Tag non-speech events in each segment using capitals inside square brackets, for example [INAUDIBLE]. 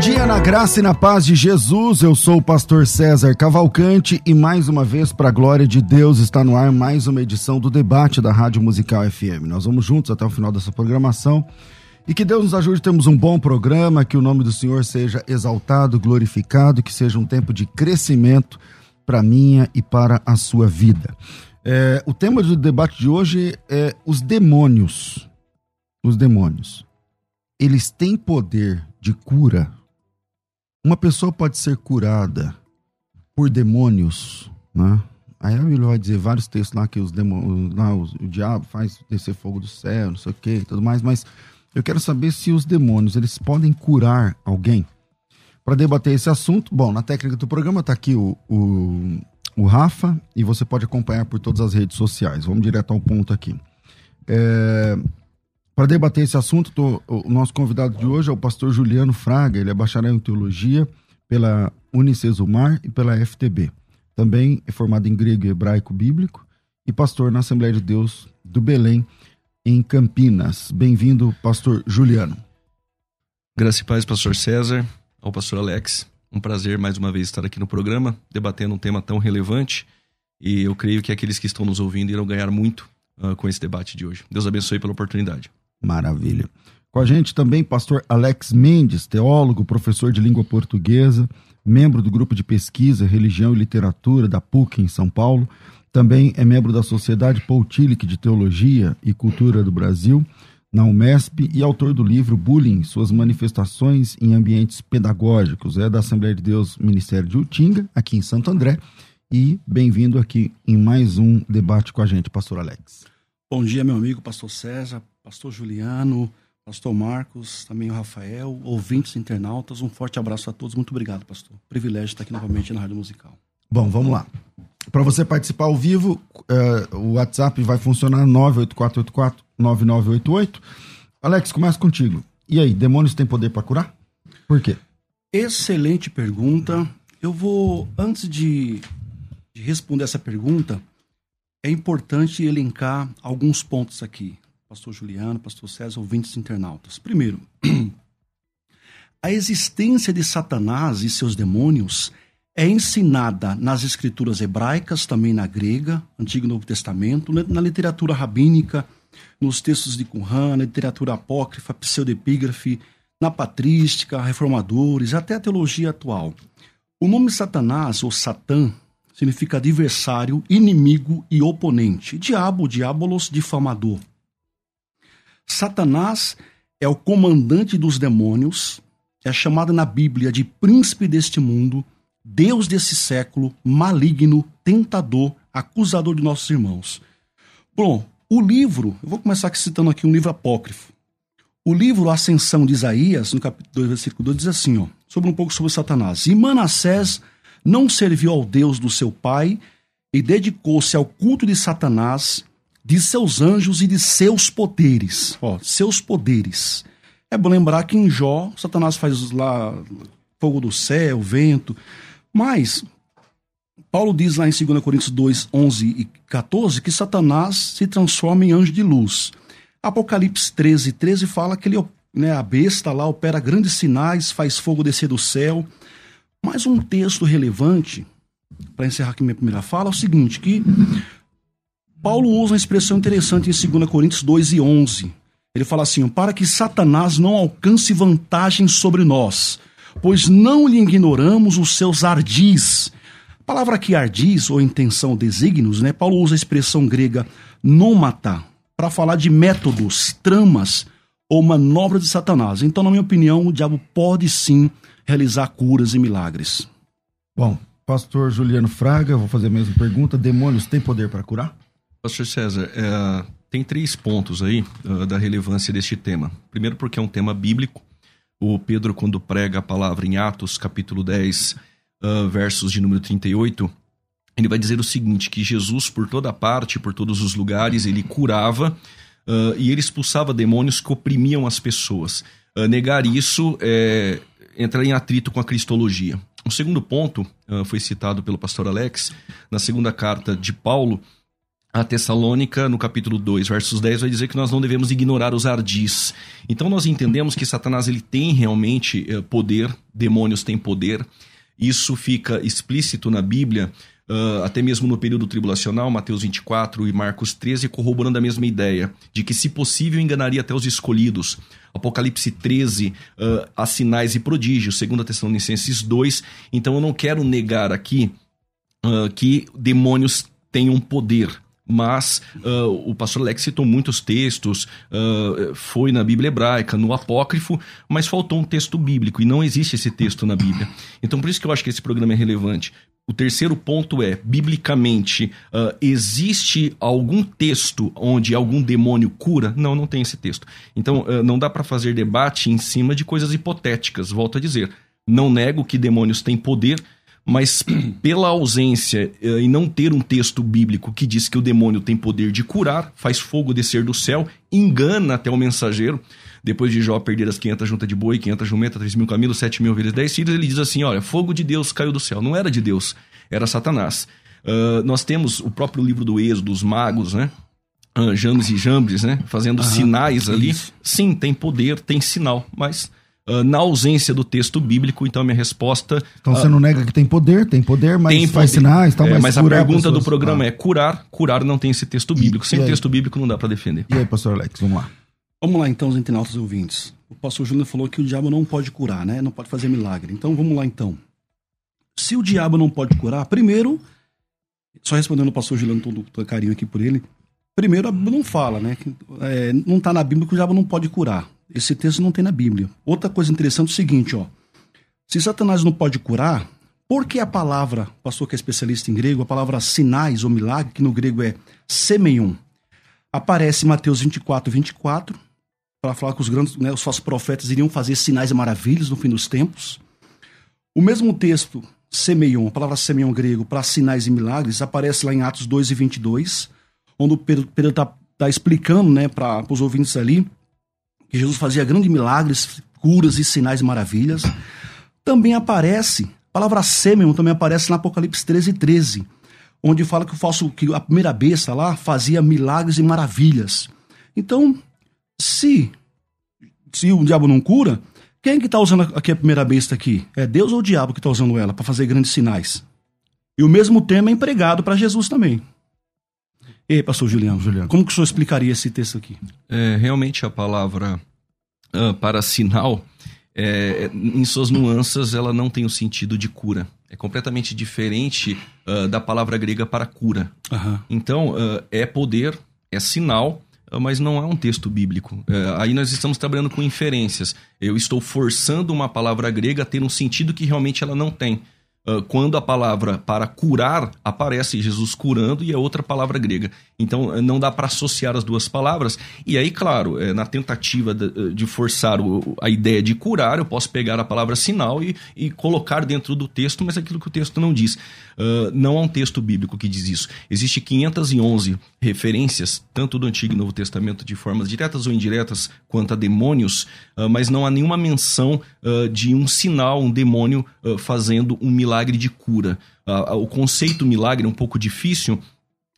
Dia na graça e na paz de Jesus. Eu sou o pastor César Cavalcante e mais uma vez, para a glória de Deus, está no ar mais uma edição do debate da Rádio Musical FM. Nós vamos juntos até o final dessa programação e que Deus nos ajude a termos um bom programa, que o nome do Senhor seja exaltado, glorificado, que seja um tempo de crescimento para minha e para a sua vida. É, o tema do debate de hoje é os demônios. Os demônios. Eles têm poder de cura. Uma pessoa pode ser curada por demônios, né? Aí a Bíblia vai dizer vários textos lá que os demônios, lá o, diabo faz descer fogo do céu, não sei o que, e tudo mais, mas eu quero saber se os demônios eles podem curar alguém. Para debater esse assunto, bom, na técnica do programa está aqui o, o, o, Rafa e você pode acompanhar por todas as redes sociais. Vamos direto ao ponto aqui. É, para debater esse assunto, tô, o nosso convidado de hoje é o pastor Juliano Fraga, ele é bacharel em teologia pela Unicesumar e pela FTB. Também é formado em grego e hebraico bíblico e pastor na Assembleia de Deus do Belém, em Campinas. Bem-vindo, pastor Juliano. Graça e paz, pastor César, ao pastor Alex. Um prazer mais uma vez estar aqui no programa, debatendo um tema tão relevante. E eu creio que aqueles que estão nos ouvindo irão ganhar muito uh, com esse debate de hoje. Deus abençoe pela oportunidade. Maravilha. Com a gente também pastor Alex Mendes, teólogo, professor de língua portuguesa, membro do grupo de pesquisa Religião e Literatura da PUC em São Paulo. Também é membro da Sociedade Paul Tillich de Teologia e Cultura do Brasil, na UMESP, e autor do livro Bullying, suas manifestações em ambientes pedagógicos. É da Assembleia de Deus Ministério de Utinga, aqui em Santo André. E bem-vindo aqui em mais um debate com a gente, pastor Alex. Bom dia, meu amigo pastor César, pastor Juliano, pastor Marcos, também o Rafael, ouvintes internautas. Um forte abraço a todos. Muito obrigado, pastor. Privilégio estar aqui novamente na Rádio Musical. Bom, vamos lá. Para você participar ao vivo, uh, o WhatsApp vai funcionar 984849988. Alex, começa contigo. E aí, demônios têm poder para curar? Por quê? Excelente pergunta. Eu vou, antes de, de responder essa pergunta, é importante elencar alguns pontos aqui. Pastor Juliano, Pastor César, ouvintes internautas. Primeiro, [CLEARS THROAT] a existência de Satanás e seus demônios é ensinada nas escrituras hebraicas, também na grega, Antigo e Novo Testamento, na literatura rabínica, nos textos de Qumran, na literatura apócrifa, pseudepígrafe, na patrística, reformadores, até a teologia atual. O nome Satanás, ou Satã, significa adversário, inimigo e oponente. Diabo, diabolos, difamador. Satanás é o comandante dos demônios, é chamado na Bíblia de príncipe deste mundo, Deus desse século, maligno, tentador, acusador de nossos irmãos. Bom, o livro, eu vou começar citando aqui um livro apócrifo. O livro Ascensão de Isaías, no capítulo 2, versículo 2, diz assim, ó, sobre um pouco sobre Satanás. E Manassés não serviu ao Deus do seu pai e dedicou-se ao culto de Satanás, de seus anjos e de seus poderes. Ó, seus poderes. É bom lembrar que em Jó, Satanás faz lá fogo do céu, vento. Mas, Paulo diz lá em 2 Coríntios 2, 11 e 14 que Satanás se transforma em anjo de luz. Apocalipse 13, 13 fala que ele, né, a besta lá opera grandes sinais, faz fogo descer do céu. Mas um texto relevante, para encerrar aqui minha primeira fala, é o seguinte, que Paulo usa uma expressão interessante em 2 Coríntios 2 e 11. Ele fala assim, para que Satanás não alcance vantagem sobre nós, pois não lhe ignoramos os seus ardis. A palavra que ardis, ou intenção, desígnios, né? Paulo usa a expressão grega nomata para falar de métodos, tramas ou manobras de Satanás. Então, na minha opinião, o diabo pode sim realizar curas e milagres. Bom, pastor Juliano Fraga, vou fazer a mesma pergunta. Demônios têm poder para curar? Pastor César, é, tem três pontos aí uh, da relevância deste tema. Primeiro, porque é um tema bíblico. O Pedro, quando prega a palavra em Atos, capítulo 10, uh, versos de número 38, ele vai dizer o seguinte: que Jesus, por toda parte, por todos os lugares, ele curava uh, e ele expulsava demônios que oprimiam as pessoas. Negar isso é entrar em atrito com a cristologia. O segundo ponto foi citado pelo pastor Alex na segunda carta de Paulo a Tessalônica, no capítulo 2, versos 10, vai dizer que nós não devemos ignorar os ardis. Então nós entendemos que Satanás ele tem realmente poder, demônios têm poder. Isso fica explícito na Bíblia uh, até mesmo no período tribulacional, Mateus 24 e Marcos 13, corroborando a mesma ideia, de que, se possível, enganaria até os escolhidos. Apocalipse 13, uh, há sinais e prodígios, segundo Tessalonicenses 2. Então eu não quero negar aqui uh, que demônios tenham poder mas uh, o pastor Alex citou muitos textos, uh, foi na Bíblia hebraica, no apócrifo, mas faltou um texto bíblico e não existe esse texto na Bíblia. Então por isso que eu acho que esse programa é relevante. O terceiro ponto é, biblicamente, uh, existe algum texto onde algum demônio cura? Não, não tem esse texto. Então, não dá para fazer debate em cima de coisas hipotéticas. Volto a dizer, não nego que demônios têm poder, mas pela ausência uh, e não ter um texto bíblico que diz que o demônio tem poder de curar, faz fogo descer do céu, engana até o mensageiro. Depois de Jó perder as 500 juntas de boi, 500 jumentas, 3 mil camelos, 7 mil ovelhas, 10 filhos, ele diz assim: olha, fogo de Deus caiu do céu. Não era de Deus, era Satanás. Uh, nós temos o próprio livro do Êxodo, os magos, né? Uh, James e Jambres, né? Fazendo sinais ali. Isso. Sim, tem poder, tem sinal, mas Uh, na ausência do texto bíblico, então a minha resposta. Então você uh, não nega que tem poder, tem poder, mas tem faz poder. sinais, tal, é, mas, mas a pergunta do programa ah. é curar, curar não tem esse texto bíblico. E, Sem e texto bíblico não dá para defender. E aí, pastor Alex, vamos lá. Vamos lá então, os internautas ouvintes. O pastor Júnior falou que o diabo não pode curar, né? Não pode fazer milagre. Então vamos lá então. Se o diabo não pode curar, primeiro, só respondendo o pastor Juliano, todo, todo carinho aqui por ele, primeiro a Bíblia não fala, né? É, não está na Bíblia que o diabo não pode curar. Esse texto não tem na Bíblia. Outra coisa interessante é o seguinte, ó. Se Satanás não pode curar, por que a palavra, o pastor que é especialista em grego, a palavra sinais ou milagre, que no grego é semeion, aparece em Mateus 24, 24, para falar que os grandes, né, os falsos profetas iriam fazer sinais e maravilhas no fim dos tempos. O mesmo texto, semeion, a palavra semeion grego, para sinais e milagres, aparece lá em Atos 2 e 22, onde o Pedro está tá explicando né, para os ouvintes ali que Jesus fazia grandes milagres, curas e sinais e maravilhas. Também aparece, a palavra semeion também aparece no Apocalipse 13 e 13, onde fala que o falso, que a primeira besta lá fazia milagres e maravilhas. Então, se, se o diabo não cura, quem que está usando aqui a primeira besta aqui? É Deus ou o diabo que está usando ela para fazer grandes sinais? E o mesmo tema é empregado para Jesus também. E aí, pastor Juliano, Juliano, como que o senhor explicaria esse texto aqui? É, realmente a palavra uh, para sinal, é, em suas nuances, ela não tem o sentido de cura. É completamente diferente uh, da palavra grega para cura. Uhum. Então, uh, é poder, é sinal, mas não é um texto bíblico. É, aí nós estamos trabalhando com inferências. Eu estou forçando uma palavra grega a ter um sentido que realmente ela não tem. Uh, quando a palavra para curar aparece Jesus curando e é outra palavra grega. Então não dá para associar as duas palavras. E aí, claro, é, na tentativa de, de forçar a ideia de curar, eu posso pegar a palavra sinal e, e colocar dentro do texto, mas aquilo que o texto não diz. Uh, não há um texto bíblico que diz isso. Existem 511 referências, tanto do Antigo e Novo Testamento, de formas diretas ou indiretas, quanto a demônios, uh, mas não há nenhuma menção de um sinal, um demônio fazendo um milagre milagre de cura. o conceito milagre é um pouco difícil,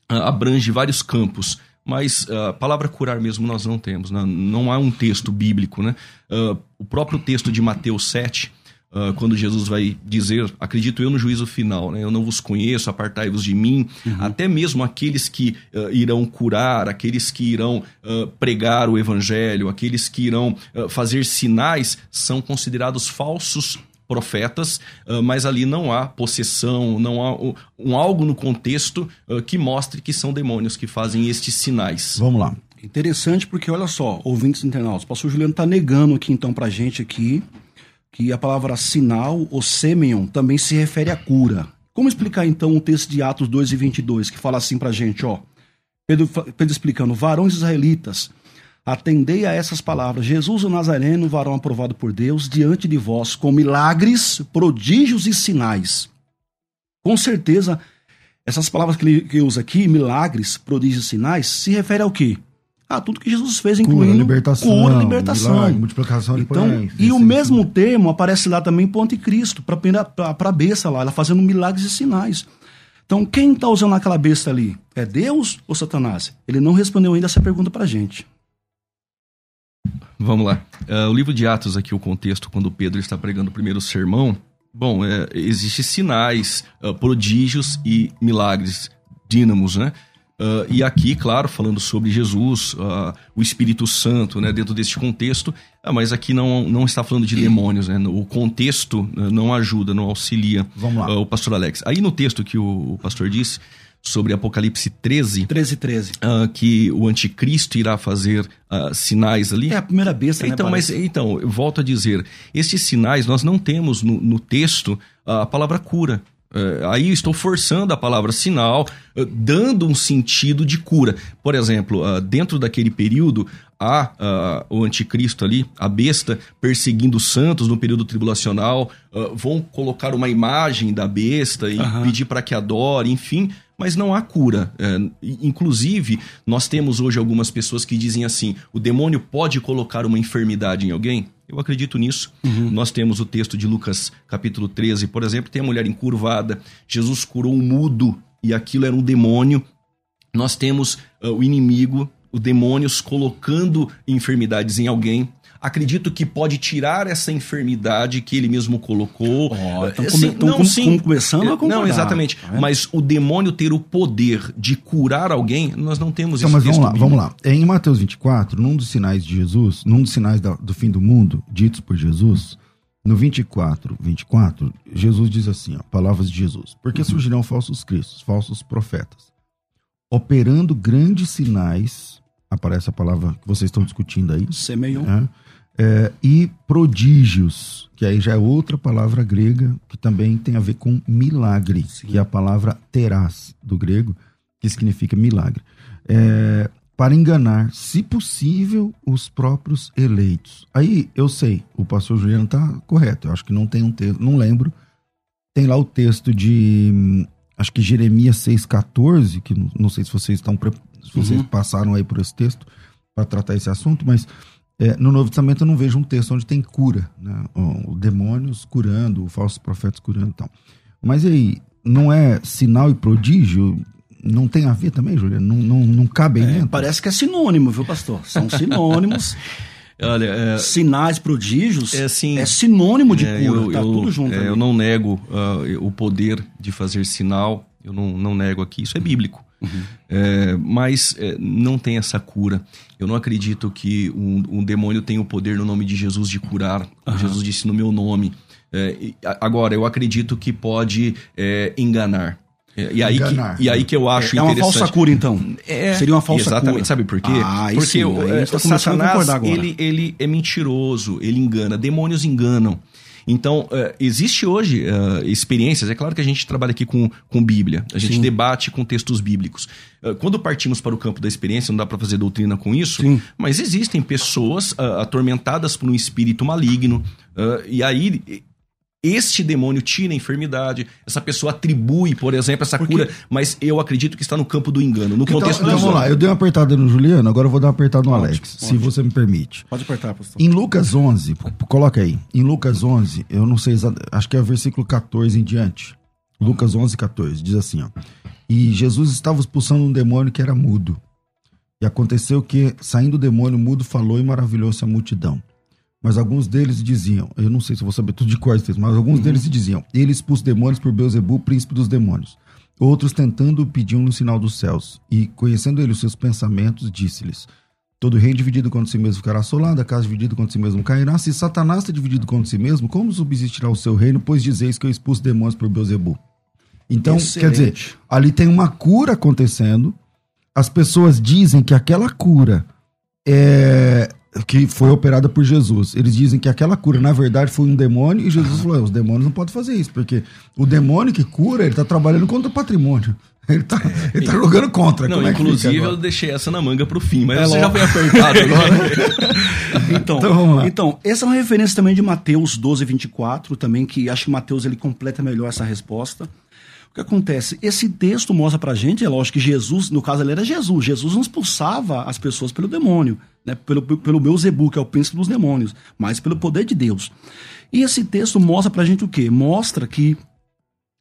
abrange vários campos mas a palavra curar mesmo nós não temos, né? não há um texto bíblico. Né? o próprio texto de Mateus 7, quando Jesus vai dizer, acredito eu no juízo final, né? eu não vos conheço, apartai-vos de mim, uhum. até mesmo aqueles que irão curar, aqueles que irão pregar o evangelho, aqueles que irão fazer sinais, são considerados falsos profetas, uh, mas ali não há possessão, não há um, algo no contexto uh, que mostre que são demônios que fazem estes sinais. Vamos lá. Interessante porque, olha só, ouvintes internautas, o pastor Juliano está negando aqui então para gente aqui que a palavra sinal ou semeion também se refere à cura. Como explicar então o texto de Atos 2 e 22 que fala assim para gente, ó, Pedro, Pedro explicando, varões israelitas, Atendei a essas palavras: Jesus o Nazareno, varão aprovado por Deus, diante de vós, com milagres, prodígios e sinais. Com certeza, essas palavras que ele que usa aqui, milagres, prodígios e sinais, se refere ao quê? A tudo que Jesus fez, incluindo cura, libertação, cura, libertação. Milagre, multiplicação então, pães, E o mesmo termo aparece lá também Ponte Cristo, para a besta lá, ela fazendo milagres e sinais. Então, quem está usando aquela besta ali? É Deus ou Satanás? Ele não respondeu ainda essa pergunta para a gente. Vamos lá. Uh, o livro de Atos, aqui, o contexto, quando Pedro está pregando o primeiro sermão, bom, é, existem sinais, uh, prodígios e milagres, dínamos, né? Uh, e aqui, claro, falando sobre Jesus, o Espírito Santo, né, dentro deste contexto, mas aqui não, não está falando de demônios, né? O contexto não ajuda, não auxilia o pastor Alex. Aí no texto que o, o pastor disse, sobre Apocalipse 13. 13, 13. Uh, que o anticristo irá fazer uh, sinais ali. É a primeira besta, então, né? Mas, então, eu volto a dizer, estes sinais nós não temos no, no texto a palavra cura. Uh, aí estou forçando a palavra sinal, uh, dando um sentido de cura. Por exemplo, uh, dentro daquele período, há o anticristo ali, a besta, perseguindo os santos no período tribulacional, vão colocar uma imagem da besta e uhum. pedir para que adore, enfim mas não há cura. É, inclusive, nós temos hoje algumas pessoas que dizem assim: o demônio pode colocar uma enfermidade em alguém? Eu acredito nisso. Uhum. Nós temos o texto de Lucas, capítulo 13, por exemplo, tem a mulher encurvada. Jesus curou um mudo e aquilo era um demônio. Nós temos uh, o inimigo, demônios colocando enfermidades em alguém acredito que pode tirar essa enfermidade que ele mesmo colocou. Oh, então, assim, não, sim, começando a concordar. Não, exatamente. É? Mas o demônio ter o poder de curar alguém, nós não temos então, Mas vamos lá, vamos lá. Em Mateus 24, num dos sinais de Jesus, num dos sinais da, do fim do mundo, ditos por Jesus, no 24, 24, Jesus diz assim, ó, palavras de Jesus. Porque uhum. surgirão falsos cristos, falsos profetas, operando grandes sinais, aparece a palavra que vocês estão discutindo aí. Semeion. É, é, e prodígios, que aí já é outra palavra grega que também tem a ver com milagre, Sim. que é a palavra terás do grego, que significa milagre. É, para enganar, se possível, os próprios eleitos. Aí eu sei, o pastor Juliano está correto, eu acho que não tem um texto, não lembro. Tem lá o texto de, acho que Jeremias 6,14, que não sei se vocês estão, vocês uhum. passaram aí por esse texto para tratar esse assunto, mas é, no Novo Testamento eu não vejo um texto onde tem cura, né? O, demônios curando, falsos profetas curando e tal. Mas aí, não é sinal e prodígio? Não tem a ver também, Juliano? Não, não, não cabe aí é, dentro? Parece que é sinônimo, viu, pastor? São [LAUGHS] sinônimos. Olha, é, sinais, prodígios, é, assim, é sinônimo de é, cura, eu, tá eu, tudo junto. É, eu não nego uh, o poder de fazer sinal, eu não, não nego aqui, isso é bíblico. Uhum. É, mas é, não tem essa cura. Eu não acredito que um, um, demônio tenha o poder no nome de Jesus de curar. Uhum. Jesus disse no meu nome. É, agora, eu acredito que pode é, enganar. É, e, aí que, e aí que eu acho é, é uma falsa cura, então. É, Seria uma falsa exatamente. cura. Sabe por quê? Ah, Porque sim, o, é, tá Satanás, ele, ele é mentiroso, ele engana. Demônios enganam. Então, uh, existe hoje uh, experiências, é claro que a gente trabalha aqui com, com Bíblia, a gente Sim. debate com textos bíblicos. Uh, quando partimos para o campo da experiência, não dá para fazer doutrina com isso, Sim. mas existem pessoas atormentadas por um espírito maligno, e aí este demônio tira a enfermidade, essa pessoa atribui, por exemplo, essa Porque... cura, mas eu acredito que está no campo do engano, no então, contexto então, do vamos lá, eu dei uma apertada no Juliano, agora eu vou dar uma apertada no Alex, ótimo, se você me permite. Pode apertar, pastor. Em Lucas 11, coloca aí, em Lucas 11, eu não sei, acho que é o versículo 14 em diante. Lucas 11, 14, diz assim, ó. E Jesus estava expulsando um demônio que era mudo. E aconteceu que, saindo o demônio, mudo falou e maravilhou-se a multidão. Mas alguns deles diziam, eu não sei se vou saber tudo de quais textos, mas alguns uhum. deles diziam, ele expulsa demônios por Beuzebu, príncipe dos demônios. Outros tentando pediam-lhe um sinal dos céus. E conhecendo ele os seus pensamentos, disse-lhes, Todo reino dividido contra si mesmo ficará assolado, a casa dividida contra si mesmo cairá. Se Satanás está dividido contra si mesmo, como subsistirá o seu reino? Pois dizeis que eu expulso demônios por Beuzebu. Então, Excelente. quer dizer, ali tem uma cura acontecendo. As pessoas dizem que aquela cura é que foi operada por Jesus. Eles dizem que aquela cura, na verdade, foi um demônio, e Jesus falou: "É, os demônios não podem fazer isso, porque o demônio que cura, ele tá trabalhando contra o patrimônio. [LAUGHS] Ele tá, ele tá jogando contra. Não, é inclusive eu deixei essa na manga pro fim, mas É você já foi apertado [LAUGHS] agora. Então, Então, lá. então, essa é uma referência também de Mateus 12, 24, também, que acho que Mateus ele completa melhor essa resposta. O que acontece? Esse texto mostra pra gente, é lógico que Jesus, no caso ele era Jesus, Jesus não expulsava as pessoas pelo demônio, né? pelo, pelo Beuzebu, que é o príncipe dos demônios, mas pelo poder de Deus. E esse texto mostra pra gente o quê? Mostra que,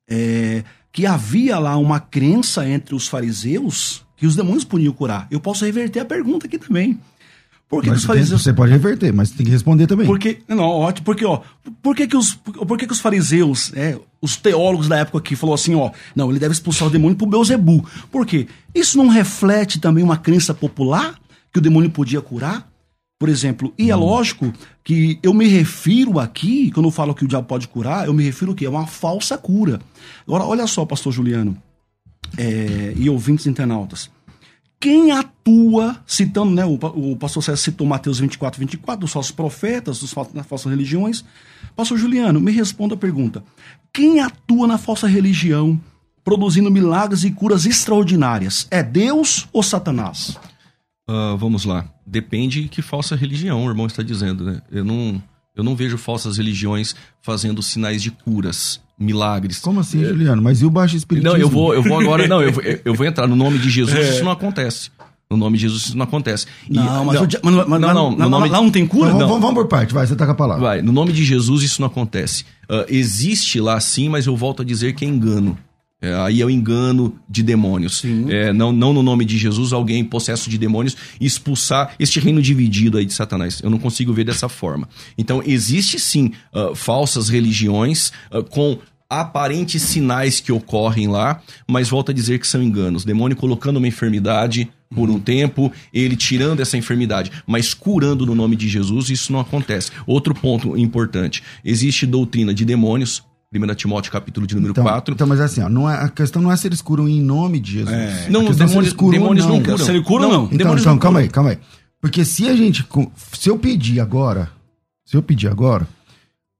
é, que havia lá uma crença entre os fariseus que os demônios podiam curar. Eu posso reverter a pergunta aqui também. Por que, que os fariseus você pode reverter, mas tem que responder também. porque, não, ótimo, porque, ó, por que que os, por que que os fariseus, é, os teólogos da época aqui, falou assim, ó, não, ele deve expulsar o demônio pro Beuzebu. Por quê? Isso não reflete também uma crença popular que o demônio podia curar? Por exemplo, e é lógico que eu me refiro aqui, quando eu falo que o diabo pode curar, eu me refiro o quê? É uma falsa cura. Agora, olha só, pastor Juliano, é, e ouvintes internautas. Quem atua, citando, né, o, o pastor César citou Mateus 24, 24, dos falsos profetas, dos fal- das falsas religiões. Pastor Juliano, me responda a pergunta. Quem atua na falsa religião, produzindo milagres e curas extraordinárias? É Deus ou Satanás? Ah, vamos lá. Depende que falsa religião o irmão está dizendo, né? Eu não, eu não vejo falsas religiões fazendo sinais de curas, milagres. Como assim, Juliano? Mas e o baixo espiritismo? Não, eu vou, eu vou agora. Não, eu vou, eu vou entrar no nome de Jesus. Isso não acontece. No nome de Jesus isso não acontece. E- Não, mas, o dia- mas- mas não, lá, não, lá- no nome lá não tem cura? Então, Não. vamos, vamos por parte, vai, você tá com a palavra. Vai, no nome de Jesus isso não acontece. Ah, existe lá sim, mas eu volto a dizer que é engano. É, aí é o engano de demônios. Sim. É, não, não no nome de Jesus, alguém possesso de demônios expulsar este reino dividido aí de Satanás. Eu não consigo ver dessa forma. Então, existe sim ah, falsas religiões ah, com aparentes sinais que ocorrem lá, mas volto a dizer que são enganos. Demônio colocando uma enfermidade por um tempo, ele tirando essa enfermidade, mas curando no nome de Jesus, isso não acontece. Outro ponto importante: existe doutrina de demônios. 1 Timóteo capítulo de número Então, 4. então, mas assim, ó, não é, a questão não é se eles curam em nome de Jesus. É. Não, os é se demônios, curam demônios não, curam. Se ele cura ou não? Então, demônios então não calma curam. aí, calma aí. Porque se a gente. Se eu pedir agora, se eu pedir agora,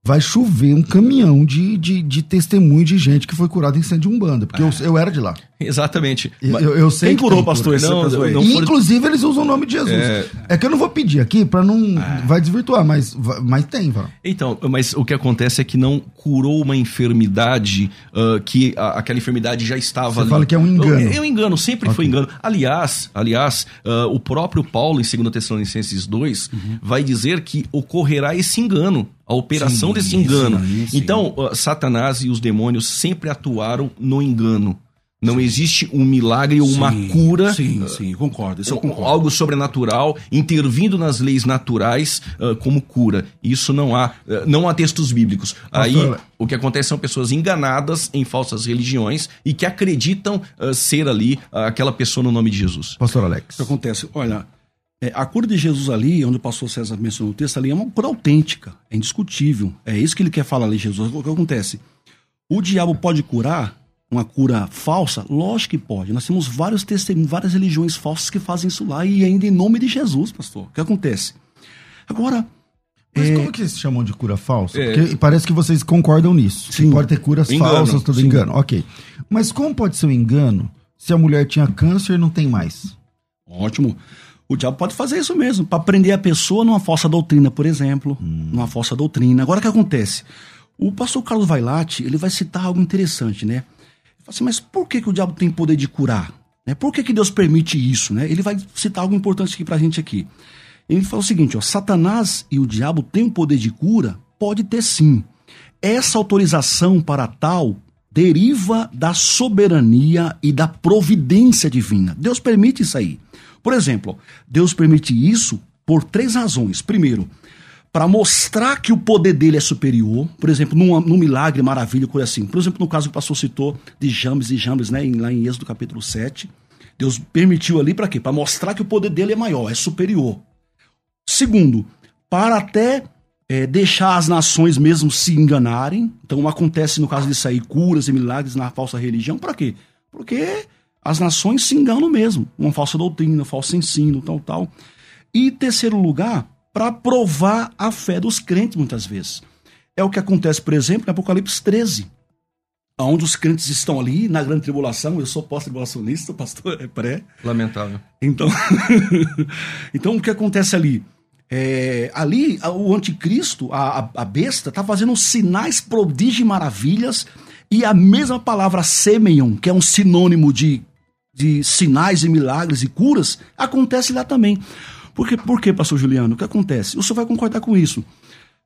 vai chover um caminhão de, de, de testemunho de gente que foi curada em centro de Umbanda. Porque eu, eu era de lá. Exatamente. Eu, eu- eu sei Quem que curou, tem pastor, Não, não- for- Inclusive, eles usam o nome de Jesus. É. É, que eu não vou pedir aqui pra não. Vai desvirtuar, mas, mas tem. Então, mas o que acontece é que não curou uma enfermidade ah, que a- aquela enfermidade já estava Você ali. fala que é um engano. É, é um engano, sempre foi engano. Aliás, aliás, ah, o próprio Paulo em 2 Tessalonicenses 2 vai dizer que ocorrerá esse engano, a operação Sim, desse engano. sim, sim. Então, Satanás e os demônios sempre atuaram no engano. Não existe um milagre ou uma cura Sim, sim, concordo. Isso eu concordo. algo sobrenatural, intervindo nas leis naturais ah, como cura. Isso não há, ah, não há textos bíblicos. Aí Pastor, o que acontece são pessoas enganadas em falsas religiões e que acreditam ah, ser ali aquela pessoa no nome de Jesus. Pastor Alex. O que acontece? Olha, é, a cura de Jesus ali, onde o pastor César mencionou o texto ali, é uma cura autêntica, é indiscutível. É isso que ele quer falar ali, Jesus. O que acontece? O diabo pode curar uma cura falsa? Lógico que pode. Nós temos vários testemunhos, várias religiões falsas que fazem isso lá, e ainda em nome de Jesus, pastor. O que acontece? Agora, Mas É. como que vocês chamam de cura falsa? É. Porque parece que vocês concordam nisso. Que Sim. pode ter curas Engano, falsas, tudo sim. engano. Ok. Mas como pode ser um engano se a mulher tinha câncer e não tem mais? Ótimo. O diabo pode fazer isso mesmo, para prender a pessoa numa falsa doutrina, por exemplo. Hum. Numa falsa doutrina. Agora o que acontece? O pastor Carlos Vailate, ele vai citar algo interessante, né? Ele fala assim, mas por que, que o diabo tem poder de curar? Né? Por que, que Deus permite isso? Né? Ele vai citar algo importante aqui pra gente aqui. Ele fala o seguinte, ó, Satanás e o diabo têm o poder de cura? Pode ter sim. Essa autorização para tal deriva da soberania e da providência divina. Deus permite isso aí. Por exemplo, Deus permite isso por três razões. Primeiro, para mostrar que o poder dele é superior, por exemplo, num, num milagre, maravilha, coisa assim. Por exemplo, no caso que o pastor citou de Jambes e Jambes, né, em- lá em Êxodo capítulo 7, Deus permitiu ali para quê? Para mostrar que o poder dele é maior, é superior. Segundo, para até é, deixar as nações mesmo se enganarem. Então acontece no caso disso aí curas e milagres na falsa religião. Para quê? Porque as nações se enganam mesmo. Uma falsa doutrina, um falso ensino, tal, tal. E terceiro lugar, para provar a fé dos crentes muitas vezes. É o que acontece, por exemplo, em Apocalipse 13 onde os crentes estão ali na grande tribulação. Eu sou pós-tribulacionista, [LAUGHS] pastor, é pré. Lamentável. Então, [LAUGHS] então o que acontece ali? É, ali, o anticristo, a, a besta, está fazendo sinais, prodígios e maravilhas, e a mesma palavra semeion, que é um sinônimo de, de sinais e milagres e curas, acontece lá também. Por quê, por quê, pastor Juliano? O que acontece? O senhor vai concordar com isso.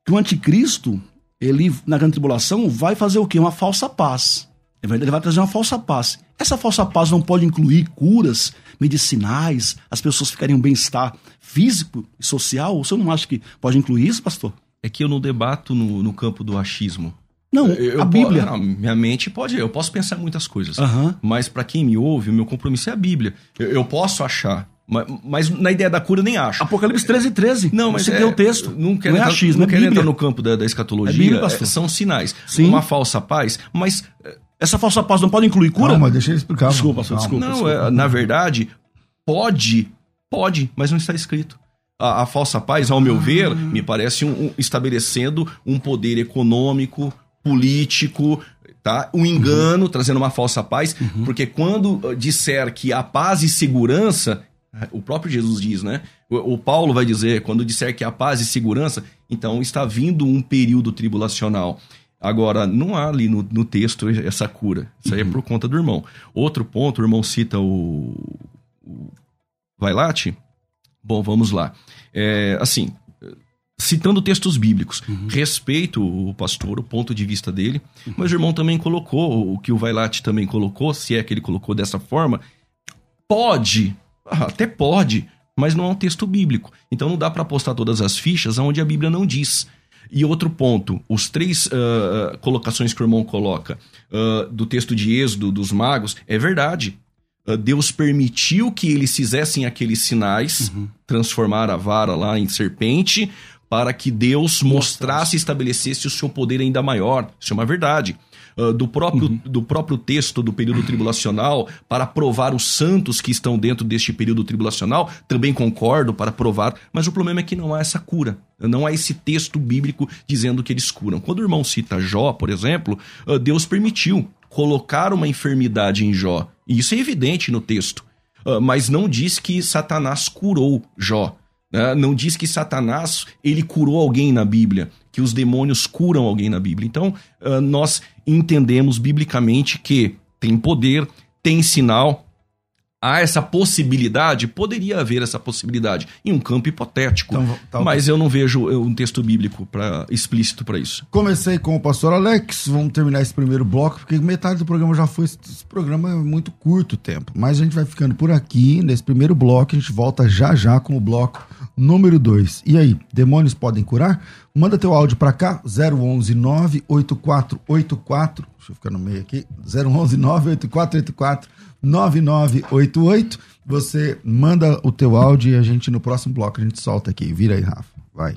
Que o anticristo, ele, na grande tribulação, vai fazer o quê? Uma falsa paz. Ele vai trazer uma falsa paz. Essa falsa paz não pode incluir curas medicinais, as pessoas ficariam bem-estar físico e social? O senhor não acha que pode incluir isso, pastor? É que eu não debato no, no campo do achismo. Não, eu, a Bíblia. Não, minha mente pode, eu posso pensar muitas coisas. Uhum. Mas para quem me ouve, o meu compromisso é a Bíblia. Eu, eu posso achar mas, mas, na ideia da cura eu nem acho. Apocalipse 13, 13. Não, mas Você é, deu o texto. Não quero não entrar, é achismo, não é quero entrar no campo da, da escatologia. É Bíblia, pastor. são sinais. Sim. Uma falsa paz, mas Essa falsa paz não pode incluir cura? Calma, deixa eu explicar. Desculpa, Calma. desculpa. não, é, na verdade, pode, pode, mas não está escrito. A, a falsa paz, ao meu ver, me parece um, um- estabelecendo um poder econômico, político, tá? Um engano, trazendo uma falsa paz, porque quando uh, disser que a paz e segurança, o próprio Jesus diz, né? O, o Paulo vai dizer, quando disser que a paz e segurança, então está vindo um período tribulacional. Agora, não há ali no, no texto essa cura. Isso aí é por conta do irmão. Outro ponto, o irmão cita o, o Vailate. Bom, vamos lá. É, assim, citando textos bíblicos, respeito o pastor, o ponto de vista dele, mas o irmão também colocou, o que o Vailate também colocou, se é que ele colocou dessa forma, pode, ah, até pode, mas não é um texto bíblico. Então não dá para apostar todas as fichas onde a Bíblia não diz. E outro ponto, os três ah, colocações que o irmão coloca ah, do texto de Êxodo dos magos, é verdade. Deus permitiu que eles fizessem aqueles sinais, transformar a vara lá em serpente, para que Deus mostrasse e estabelecesse o seu poder ainda maior. Isso é uma verdade. Ah, do, próprio, do próprio texto do período tribulacional, para provar os santos que estão dentro deste período tribulacional, também concordo para provar, mas o problema é que não há essa cura. Não há esse texto bíblico dizendo que eles curam. Quando o irmão cita Jó, por exemplo, ah, Deus permitiu colocar uma enfermidade em Jó. E isso é evidente no texto. Ah, mas não diz que Satanás curou Jó. Né? Não diz que Satanás ele curou alguém na Bíblia, que os demônios curam alguém na Bíblia. Então, ah, nós entendemos biblicamente que tem poder, tem sinal, há essa possibilidade, poderia haver essa possibilidade em um campo hipotético, Então, tá mas eu não vejo um texto bíblico pra, explícito para isso. Comecei com o pastor Alex, vamos terminar esse primeiro bloco, porque metade do programa já foi. Esse programa é muito curto o tempo. Mas a gente vai ficando por aqui, nesse primeiro bloco, a gente volta já já com o bloco número 2. E aí, demônios podem curar? Manda teu áudio pra cá, 011 98484. Deixa eu ficar no meio aqui. 011 98484 9988. Você manda o teu áudio e a gente no próximo bloco a gente solta aqui. Vira aí, Rafa. Vai.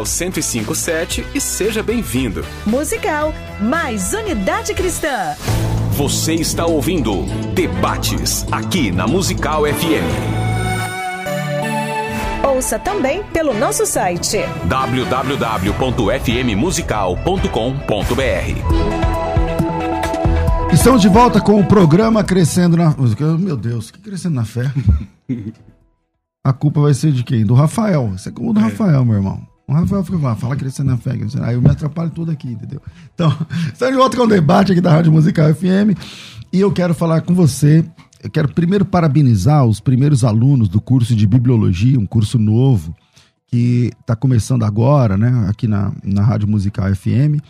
1057 e seja bem-vindo. Musical mais unidade cristã. Você está ouvindo Debates aqui na Musical FM. Ouça também pelo nosso site. www.fmmusical.com.br. Estamos de volta com o programa Crescendo na. Meu Deus, que crescendo na fé? [LAUGHS] A culpa vai ser de quem? Do Rafael. Isso é como o do Rafael, meu irmão. O Rafael fica falando, fala crescendo na fé. crescendo- Aí eu me atrapalho tudo aqui, entendeu? Então, [LAUGHS] estamos de volta com o debate aqui da Rádio Musical FM. E eu quero falar com você eu quero primeiro parabenizar os primeiros alunos do curso de Bibliologia, um curso novo que está começando agora, né, aqui na, na Rádio Musical FM.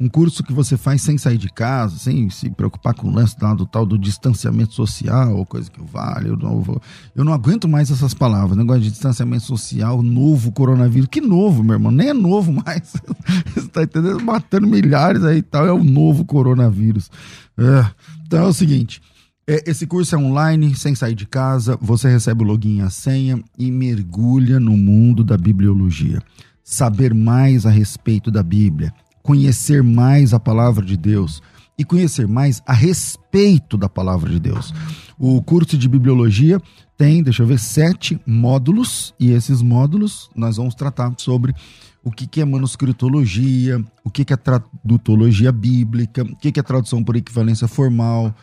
Um curso que você faz sem sair de casa, sem se preocupar com o lance do tal do distanciamento social, ou coisa que vale. Eu não, vou, eu não aguento mais essas palavras, negócio de distanciamento social, novo coronavírus. Que novo, meu irmão? Nem é novo mais. [LAUGHS] Você está entendendo? Matando milhares aí e tal, é o novo coronavírus. É. Então é o seguinte. É, esse curso é online, sem sair de casa. Você recebe o login e a senha e mergulha no mundo da bibliologia. Saber mais a respeito da Bíblia, conhecer mais a palavra de Deus e conhecer mais a respeito da palavra de Deus. O curso de bibliologia tem, deixa eu ver, sete módulos e esses módulos nós vamos tratar sobre o que, é manuscritologia, o que, é tradutologia bíblica, o que, é tradução por equivalência formal,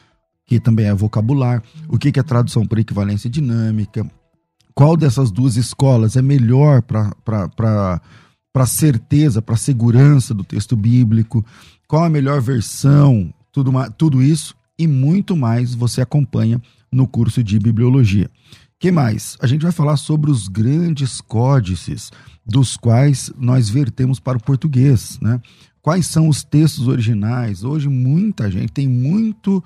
que também é vocabular, o que, é tradução por equivalência dinâmica, qual dessas duas escolas é melhor para para certeza, para segurança do texto bíblico, qual a melhor versão, tudo, tudo isso e muito mais você acompanha no curso de bibliologia. Que mais? A gente vai falar sobre os grandes códices dos quais nós vertemos para o português, né? Quais são os textos originais? Hoje muita gente tem muito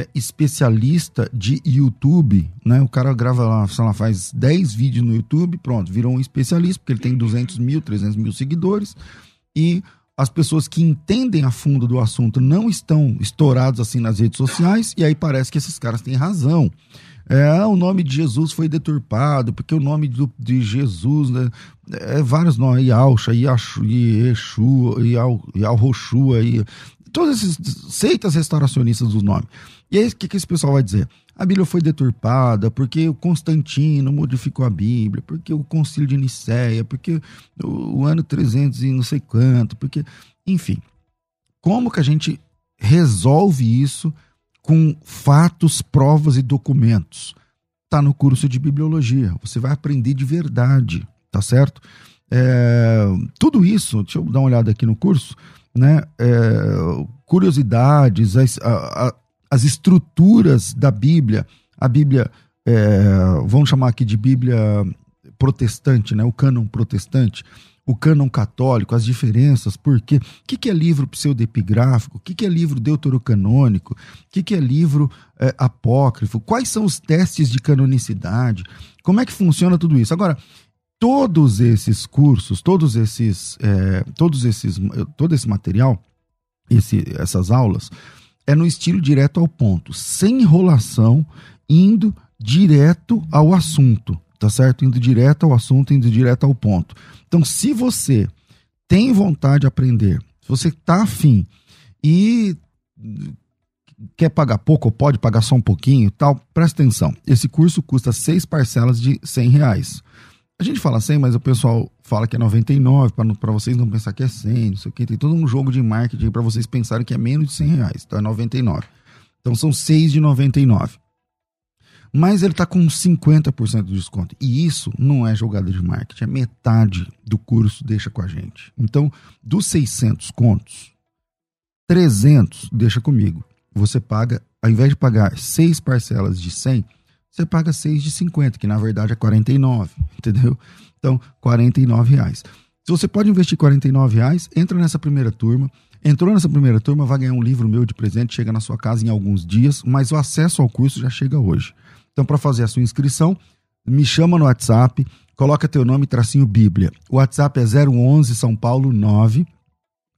é, especialista de YouTube, né? O cara grava lá, sei lá, faz 10 vídeos no YouTube, pronto, virou um especialista, porque ele tem 200 mil, 300 mil seguidores, e as pessoas que entendem a fundo do assunto não estão estourados assim nas redes sociais, e aí parece que esses caras têm razão. É, o nome de Jesus foi deturpado, porque o nome do, de Jesus, né, é vários nomes, Yalcha, Yashu, Yeshua, Yal, Yalroshua, e todas essas seitas restauracionistas dos nomes. E aí, o que, que esse pessoal vai dizer? A Bíblia foi deturpada porque o Constantino modificou a Bíblia, porque o Concílio de Nicéia, porque o, o ano 300 e não sei quanto, porque. Enfim. Como que a gente resolve isso com fatos, provas e documentos? Está no curso de bibliologia. Você vai aprender de verdade, tá certo? É, tudo isso, deixa eu dar uma olhada aqui no curso, né? É, curiosidades, a, as estruturas da Bíblia, a Bíblia, é, vamos chamar aqui de Bíblia protestante, né? o cânon protestante, o cânon católico, as diferenças, por quê? O que, que é livro pseudepigráfico? O que, que é livro deuterocanônico? O que, que é livro é, apócrifo? Quais são os testes de canonicidade? Como é que funciona tudo isso? Agora, todos esses cursos, todos esses, é, todos esses, todo esse material, esse, essas aulas, é no estilo direto ao ponto, sem enrolação, indo direto ao assunto, tá certo? Indo direto ao assunto, indo direto ao ponto. Então, se você tem vontade de aprender, se você tá afim e quer pagar pouco ou pode pagar só um pouquinho tal, presta atenção. Esse curso custa seis parcelas de 100 reais. A gente fala 100, mas o pessoal fala que é 99, para vocês não pensar que é 100, não sei o que. Tem todo um jogo de marketing para vocês pensarem que é menos de 100 reais, então é 99. Então são 6 de 99. Mas ele está com 50% de desconto. E isso não é jogada de marketing, é metade do curso deixa com a gente. Então, dos 600 contos, 300 deixa comigo. Você paga, ao invés de pagar 6 parcelas de 100, você paga 6 de 50, que na verdade é 49, entendeu? Então, 49 reais. Se você pode investir 49 reais, entra nessa primeira turma. Entrou nessa primeira turma, vai ganhar um livro meu de presente, chega na sua casa em alguns dias, mas o acesso ao curso já chega hoje. Então, para fazer a sua inscrição, me chama no WhatsApp, coloca teu nome tracinho Bíblia. O WhatsApp é 011 São Paulo 9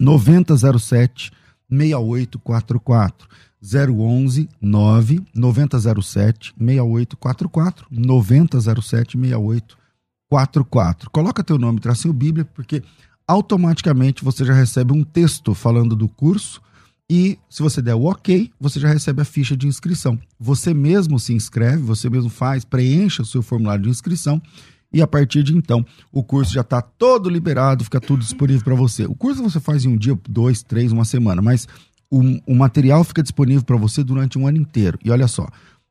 9007 6844. 011 9 9007 6844 9007 6844. Coloca teu nome, tracinho Bíblia, porque automaticamente você já recebe um texto falando do curso e se você der o OK, você já recebe a ficha de inscrição. Você mesmo se inscreve, você mesmo faz, preencha o seu formulário de inscrição e a partir de então o curso já está todo liberado, fica tudo disponível para você. O curso você faz em um dia, dois, três, uma semana, mas o, o material fica disponível para você durante um ano inteiro. E olha só,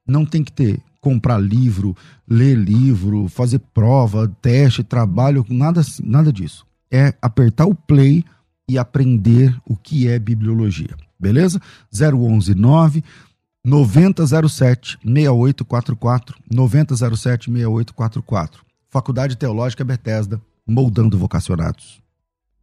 não tem que ter comprar livro, ler livro, fazer prova, teste, trabalho, nada, nada disso. É apertar o play e aprender o que é bibliologia. Beleza? 011 9 9007 6844 9007 6844. Faculdade Teológica Bethesda, moldando vocacionados.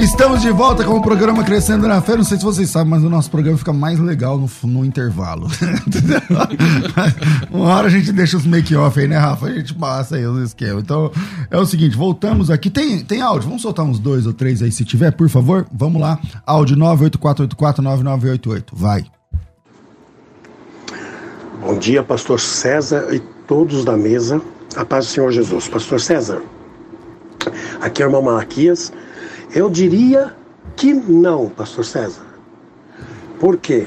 Estamos de volta com o programa Crescendo na Fé. Não sei se vocês sabem, mas o nosso programa fica mais legal no, no intervalo. [LAUGHS] Uma hora a gente deixa os make-off aí, né, Rafa? A gente passa aí os esquemas. Então, é o seguinte, voltamos aqui. Tem, tem áudio? Vamos soltar uns dois ou três aí se tiver, por favor? Vamos lá. Áudio 984849988. Vai. Bom dia, pastor César e todos da mesa. A paz do Senhor Jesus. Pastor César, aqui é o irmão Malaquias. Eu diria que não, pastor César. Por quê?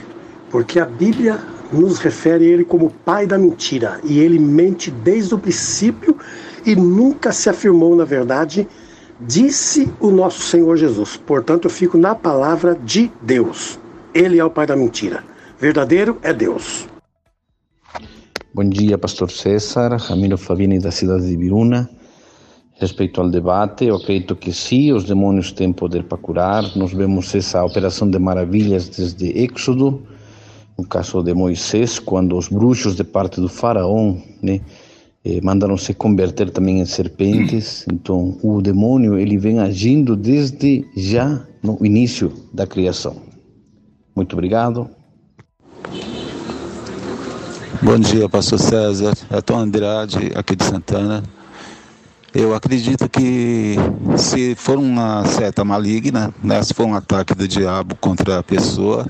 Porque a Bíblia nos refere a ele como pai da mentira. E ele mente desde o princípio e nunca se afirmou na verdade, disse o nosso Senhor Jesus. Portanto, eu fico na palavra de Deus. Ele é o pai da mentira. Verdadeiro é Deus. Bom dia, pastor César, Ramiro Favini da cidade de Biúna. Respeito ao debate, eu acredito que sim, os demônios têm poder para curar. Nós vemos essa operação de maravilhas desde Êxodo, no caso de Moisés, quando os bruxos de parte do faraó né, eh, mandaram se converter também em serpentes. [CLEARS THROAT] Então, o demônio ele vem agindo desde já no início da criação. Muito obrigado. Bom dia, pastor César. É Tom Andrade, aqui de Santana. Eu acredito que se for uma seta maligna, né, se for um ataque do diabo contra a pessoa,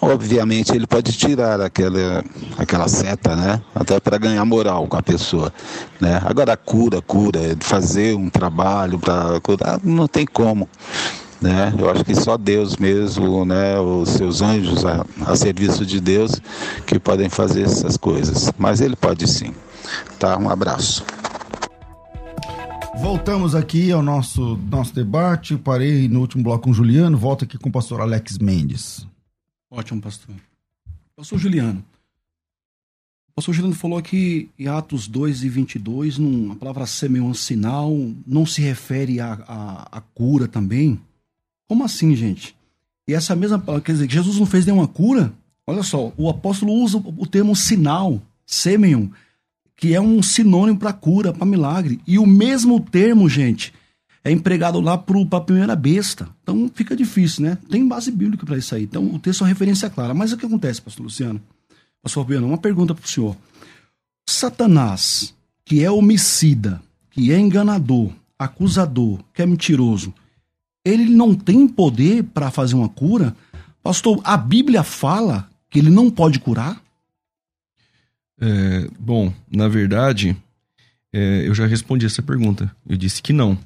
obviamente ele pode tirar aquela, aquela seta, né, até para ganhar moral com a pessoa. Né. Agora, cura, cura, fazer um trabalho para curar, não tem como. Né? Eu acho que só Deus mesmo, né, os seus anjos a, a serviço de Deus, que podem fazer essas coisas. Mas ele pode sim. Tá? Um abraço. Voltamos aqui ao nosso, nosso debate. Parei no último bloco com o Juliano. Volto aqui com o pastor Alex Mendes. Ótimo, pastor. Pastor Juliano. O pastor Juliano falou que em Atos 2 e 22, num, a palavra semeou um sinal, não se refere à a, a, cura também. Como assim, gente? E essa mesma palavra, quer dizer, Jesus não fez nenhuma cura? Olha só, o apóstolo usa o termo sinal, semeion, que é um sinônimo para cura, para milagre. E o mesmo termo, gente, é empregado lá para a primeira besta. Então fica difícil, né? Tem base bíblica para isso aí. Então o texto é uma referência clara. Mas o que acontece, pastor Luciano? Pastor Fabiano, uma pergunta para o senhor. Satanás, que é homicida, que é enganador, acusador, que é mentiroso, ele não tem poder para fazer uma cura? Pastor, a Bíblia fala que ele não pode curar? É, bom, na verdade, é, eu já respondi essa pergunta. Eu disse que não.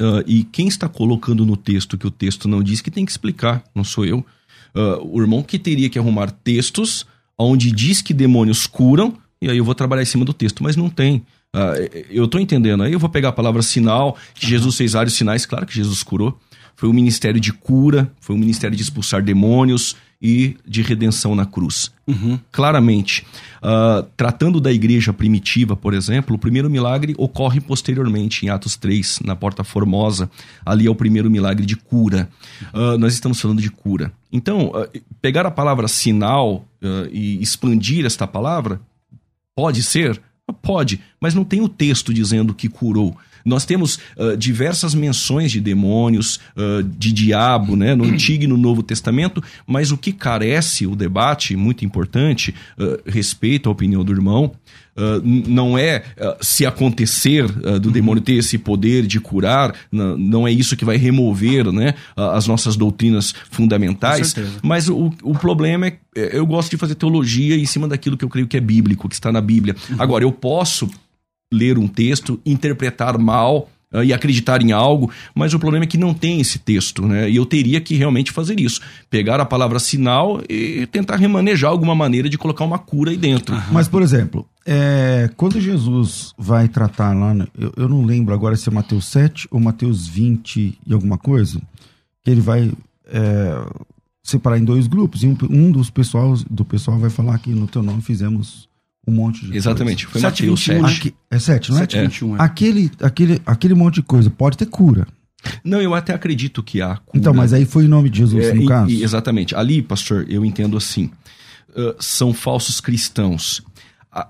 Uh, e quem está colocando no texto que o texto não diz que tem que explicar, não sou eu. Uh, o irmão que teria que arrumar textos onde diz que demônios curam, e aí eu vou trabalhar em cima do texto, mas não tem. Uh, eu estou entendendo. Aí eu vou pegar a palavra sinal, que Jesus fez vários sinais, claro que Jesus curou. Foi um ministério de cura, foi um ministério de expulsar demônios e de redenção na cruz. Uhum. Claramente. Uh, tratando da igreja primitiva, por exemplo, o primeiro milagre ocorre posteriormente, em Atos 3, na Porta Formosa. Ali é o primeiro milagre de cura. Uh, nós estamos falando de cura. Então, uh, pegar a palavra sinal e expandir esta palavra, pode ser? Pode, mas não tem o texto dizendo que curou. Nós temos uh, diversas menções de demônios, uh, de diabo, né, no Antigo e no Novo Testamento, mas o que carece o debate, muito importante, uh, respeito à opinião do irmão, Uh, não é uh, se acontecer uh, do demônio ter esse poder de curar, não é isso que vai remover né, as nossas doutrinas fundamentais. Mas o, o problema é, é, eu gosto de fazer teologia em cima daquilo que eu creio que é bíblico, que está na Bíblia. Uhum. Agora, eu posso ler um texto, interpretar mal uh, e acreditar em algo, mas o problema é que não tem esse texto, né? E eu teria que realmente fazer isso. Pegar a palavra sinal e tentar remanejar alguma maneira de colocar uma cura aí dentro. Uhum. Mas, por exemplo, é, quando Jesus vai tratar lá, eu, eu, não lembro agora se é Mateus 7 ou Mateus 20 e alguma coisa, que ele vai é, separar em dois grupos. E um, um dos pessoal, do pessoal vai falar que no teu nome fizemos um monte de Exatamente, coisa. foi Mateus 7. Aqui, é 7, não é? 7, 21, é. Aquele, aquele, aquele monte de coisa pode ter cura. Não, eu até acredito que há cura. Então, mas aí foi em nome de Jesus, é, no caso? E, exatamente. Ali, pastor, eu entendo assim. Uh, são falsos cristãos.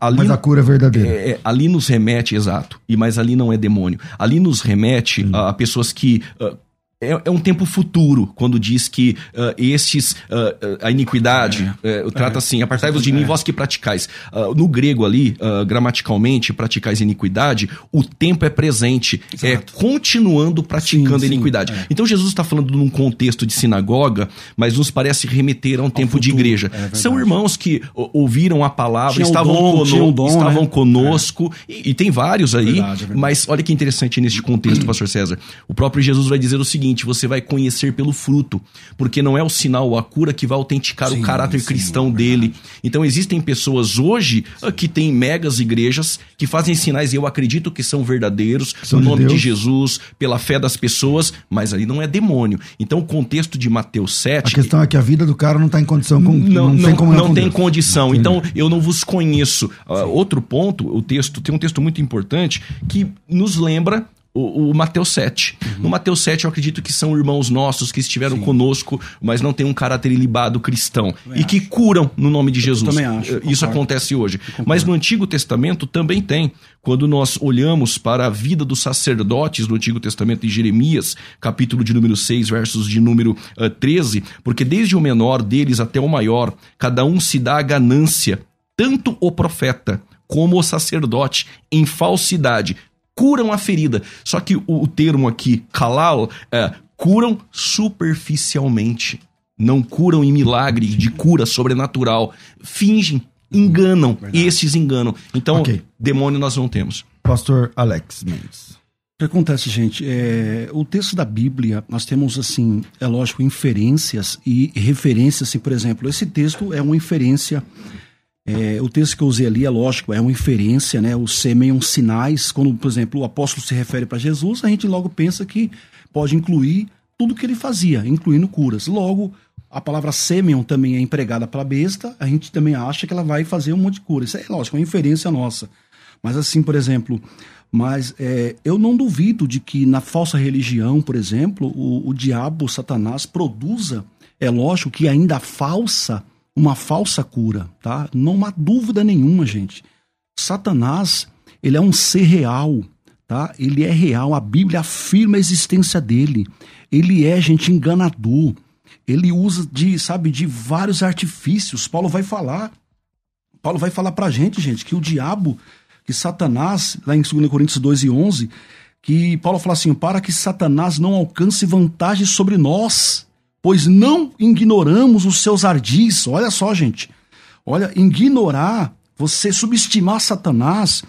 Ali, mas a cura é verdadeira. É, é, ali nos remete, exato. E mas ali não é demônio. Ali nos remete a, a, pessoas que uh, é, é, um tempo futuro quando diz que uh, estes, uh, a iniquidade, é. uh, trata assim, apartai-vos de mim, vós que praticais. no grego ali, gramaticalmente, praticais iniquidade, o tempo é presente, Exato. é continuando praticando sim, a iniquidade. Sim, é. Então Jesus está falando num contexto de sinagoga, mas nos parece remeter a um Ao tempo futuro. de igreja. É São irmãos que ouviram a palavra, tinham estavam, dom, cono dom, estavam né? conosco, e, e, tem vários aí, verdade, verdade. mas olha que interessante nesse contexto, pastor César. O próprio Jesus vai dizer o seguinte, seguinte: você vai conhecer pelo fruto, porque não é o sinal ou a cura que vai autenticar sim, o caráter sim, cristão é dele. Então existem pessoas hoje sim. que têm megas igrejas que fazem sinais, e eu acredito que são verdadeiros, são no nome de, de Jesus, pela fé das pessoas, mas ali não é demônio. Então o contexto de Mateus 7. A questão é que a vida do cara não está em condição com. Não, não, não, como não tem Deus. condição. Então eu não vos conheço. Uh, outro ponto, o texto tem um texto muito importante que nos lembra o, o Mateus 7. Uhum. No Mateus 7, eu acredito que são irmãos nossos que estiveram Sim. conosco, mas não têm um caráter ilibado cristão. e acho. que curam no nome de Jesus. Eu também acho. Isso acontece hoje. Mas no Antigo Testamento também tem. Quando nós olhamos para a vida dos sacerdotes no Antigo Testamento, em Jeremias, capítulo de número 6, versos de número uh, eh, 13, porque desde o menor deles até o maior, cada um se dá a ganância, tanto o profeta como o sacerdote, em falsidade, curam a ferida. Só que o, o termo aqui, kalal, é curam superficialmente. Não curam em milagre de cura sobrenatural. Fingem, enganam. Verdade. Esses enganam. Então, okay. demônio nós não temos. Pastor Alex Mendes. O que acontece, gente? É, o texto da Bíblia, nós temos, assim, é lógico, inferências e referências. Assim, por exemplo, esse texto é uma inferência é, o texto que eu usei ali é lógico, é uma inferência, né? Os semeiam sinais. Quando, por exemplo, o apóstolo se refere para Jesus, a gente logo pensa que pode incluir tudo que ele fazia, incluindo curas. Logo, a palavra semeiam também é empregada para besta, a gente também acha que ela vai fazer um monte de cura. Isso é lógico, é uma inferência nossa. Mas assim, por exemplo, mas é, eu não duvido de que na falsa religião, por exemplo, o, o diabo, o Satanás, produza, é lógico que ainda falsa uma falsa cura, tá? Não há dúvida nenhuma, gente. Satanás, ele é um ser real, tá? Ele é real, a Bíblia afirma a existência dele. Ele é, gente, enganador. Ele usa de, sabe, de vários artifícios. Paulo vai falar. Paulo vai falar pra gente, gente, que o diabo, que Satanás, lá em 2 Coríntios 2 e 11, que Paulo fala assim, para que Satanás não alcance vantagem sobre nós, pois não ignoramos os seus ardis. Olha só, gente. Olha, ignorar, você subestimar Satanás,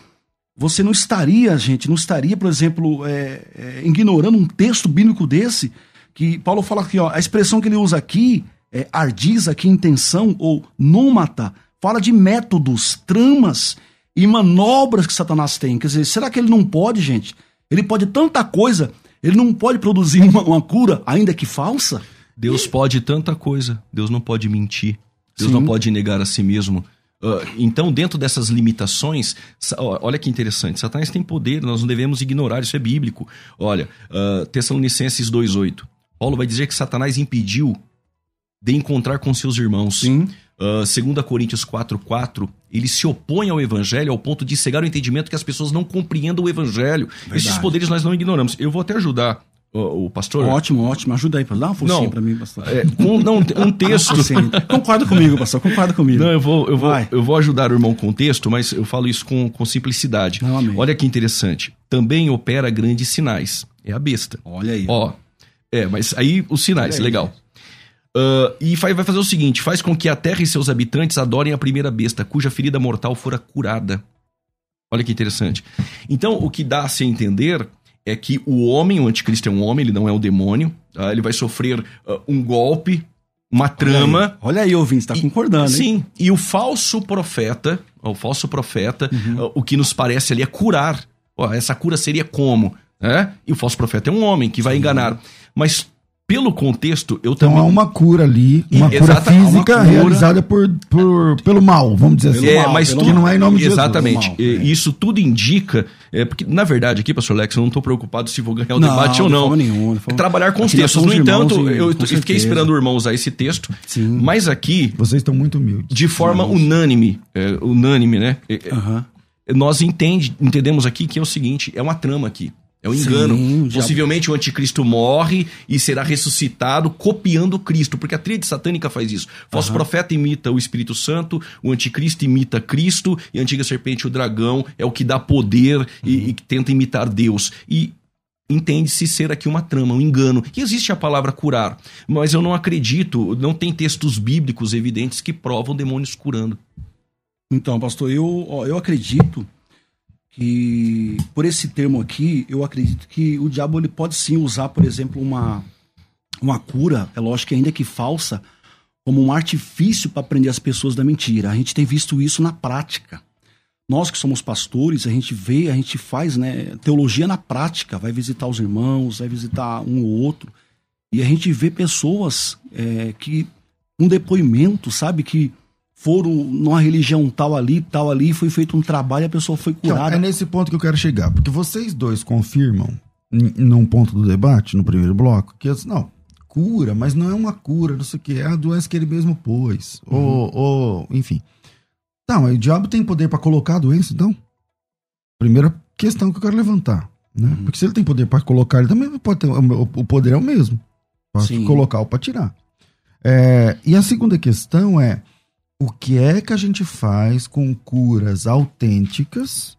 você não estaria, gente, não estaria, por exemplo, é, é, ignorando um texto bíblico desse, que Paulo fala aqui, ó, a expressão que ele usa aqui, é, ardis, aqui, intenção, ou nômata, fala de métodos, tramas e manobras que Satanás tem. Quer dizer, será que ele não pode, gente? Ele pode tanta coisa, ele não pode produzir uma, uma cura, ainda que falsa? Deus pode tanta coisa, Deus não pode mentir, Deus Sim. não pode negar a si mesmo. Uh, então, dentro dessas limitações, olha que interessante, Satanás tem poder, nós não devemos ignorar, isso é bíblico. Olha, uh, Tessalonicenses 2,8. Paulo vai dizer que Satanás impediu de encontrar com seus irmãos. Sim. Uh, 2 Coríntios 4,4, ele se opõe ao evangelho ao ponto de cegar o entendimento que as pessoas não compreendam o evangelho. Verdade. Esses poderes nós não ignoramos. Eu vou até ajudar o, o pastor. Ótimo, ótimo. Ajuda aí, dá uma forcinha pra mim, pastor. É, com, não, um texto. Sim. Concorda comigo, pastor, concorda comigo. Não, eu vou, eu, vou, Vai. eu vou ajudar o irmão com o texto, mas eu falo isso com, com simplicidade. Não. Olha que interessante. Também opera grandes sinais. É a besta. Olha aí. Ó, é, mas aí os sinais, aí. legal. Ah, e vai, vai fazer o seguinte: faz com que a terra e seus habitantes adorem a primeira besta, cuja ferida mortal fora curada. Olha que interessante. Então, o que dá a se entender é que o homem, o anticristo é um homem, ele não é um demônio. tá? ele vai sofrer ah, um golpe, uma trama. Olha aí, Olha aí ouvinte, tá E- concordando, hein? Sim, e o falso profeta, o falso profeta, uh, o que nos parece ali é curar. Ó, essa cura seria como? né? E o falso profeta é um homem que vai enganar. Mas, pelo contexto, eu Então também. há uma cura ali, uma E- cura há uma física cura- realizada por, por, pelo mal, vamos dizer assim. É, mal, mas tudo que não é em nome de Jesus. Exatamente. Mal, E é. Isso tudo indica. é, porque, na verdade, aqui, pastor Lex, eu não estou preocupado se vou ganhar o Não, debate ou não. nenhuma, forma- Trabalhar com os textos. No irmãos entanto, eu, fiquei certeza. esperando o irmão usar esse texto. Sim. Mas aqui, Vocês estão muito humildes. de forma unânime, é, unânime, né? É, é, Aham. nós entende, entendemos aqui que é o seguinte: é uma trama aqui. É um Sim, engano. diabo- Possivelmente o anticristo morre e será ressuscitado copiando Cristo, porque a tríade satânica faz isso. O falso profeta imita o Espírito Santo, o anticristo imita Cristo, e a antiga serpente, o dragão, é o que dá poder e, e que tenta imitar Deus. E entende-se ser aqui uma trama, um engano. E existe a palavra curar, mas eu não acredito, não tem textos bíblicos evidentes que provam demônios curando. Então, pastor, eu, eu acredito que, por esse termo aqui, eu acredito que o diabo ele pode sim usar, por exemplo, uma, uma cura, é lógico que ainda que falsa, como um artifício para prender as pessoas da mentira. A gente tem visto isso na prática. Nós que somos pastores, a gente vê, a gente faz né, teologia na prática, vai visitar os irmãos, vai visitar um ou outro, e a gente vê pessoas é, que, um depoimento, sabe, que foram numa religião tal ali, tal ali, foi feito um trabalho e a pessoa foi Então, curada. é nesse ponto que eu quero chegar, porque vocês dois confirmam, num ponto do debate, no primeiro bloco, que assim, não, cura, mas não é uma cura, não sei o que, é a doença que ele mesmo pôs, ou, ou, enfim. Tá, mas o diabo tem poder para colocar a doença, então? Primeira questão que eu quero levantar, né? Porque se ele tem poder para colocar, ele também pode ter, o poder é o mesmo, para Sim. colocar ou para tirar. É, e a segunda questão é, o que é que a gente faz com curas autênticas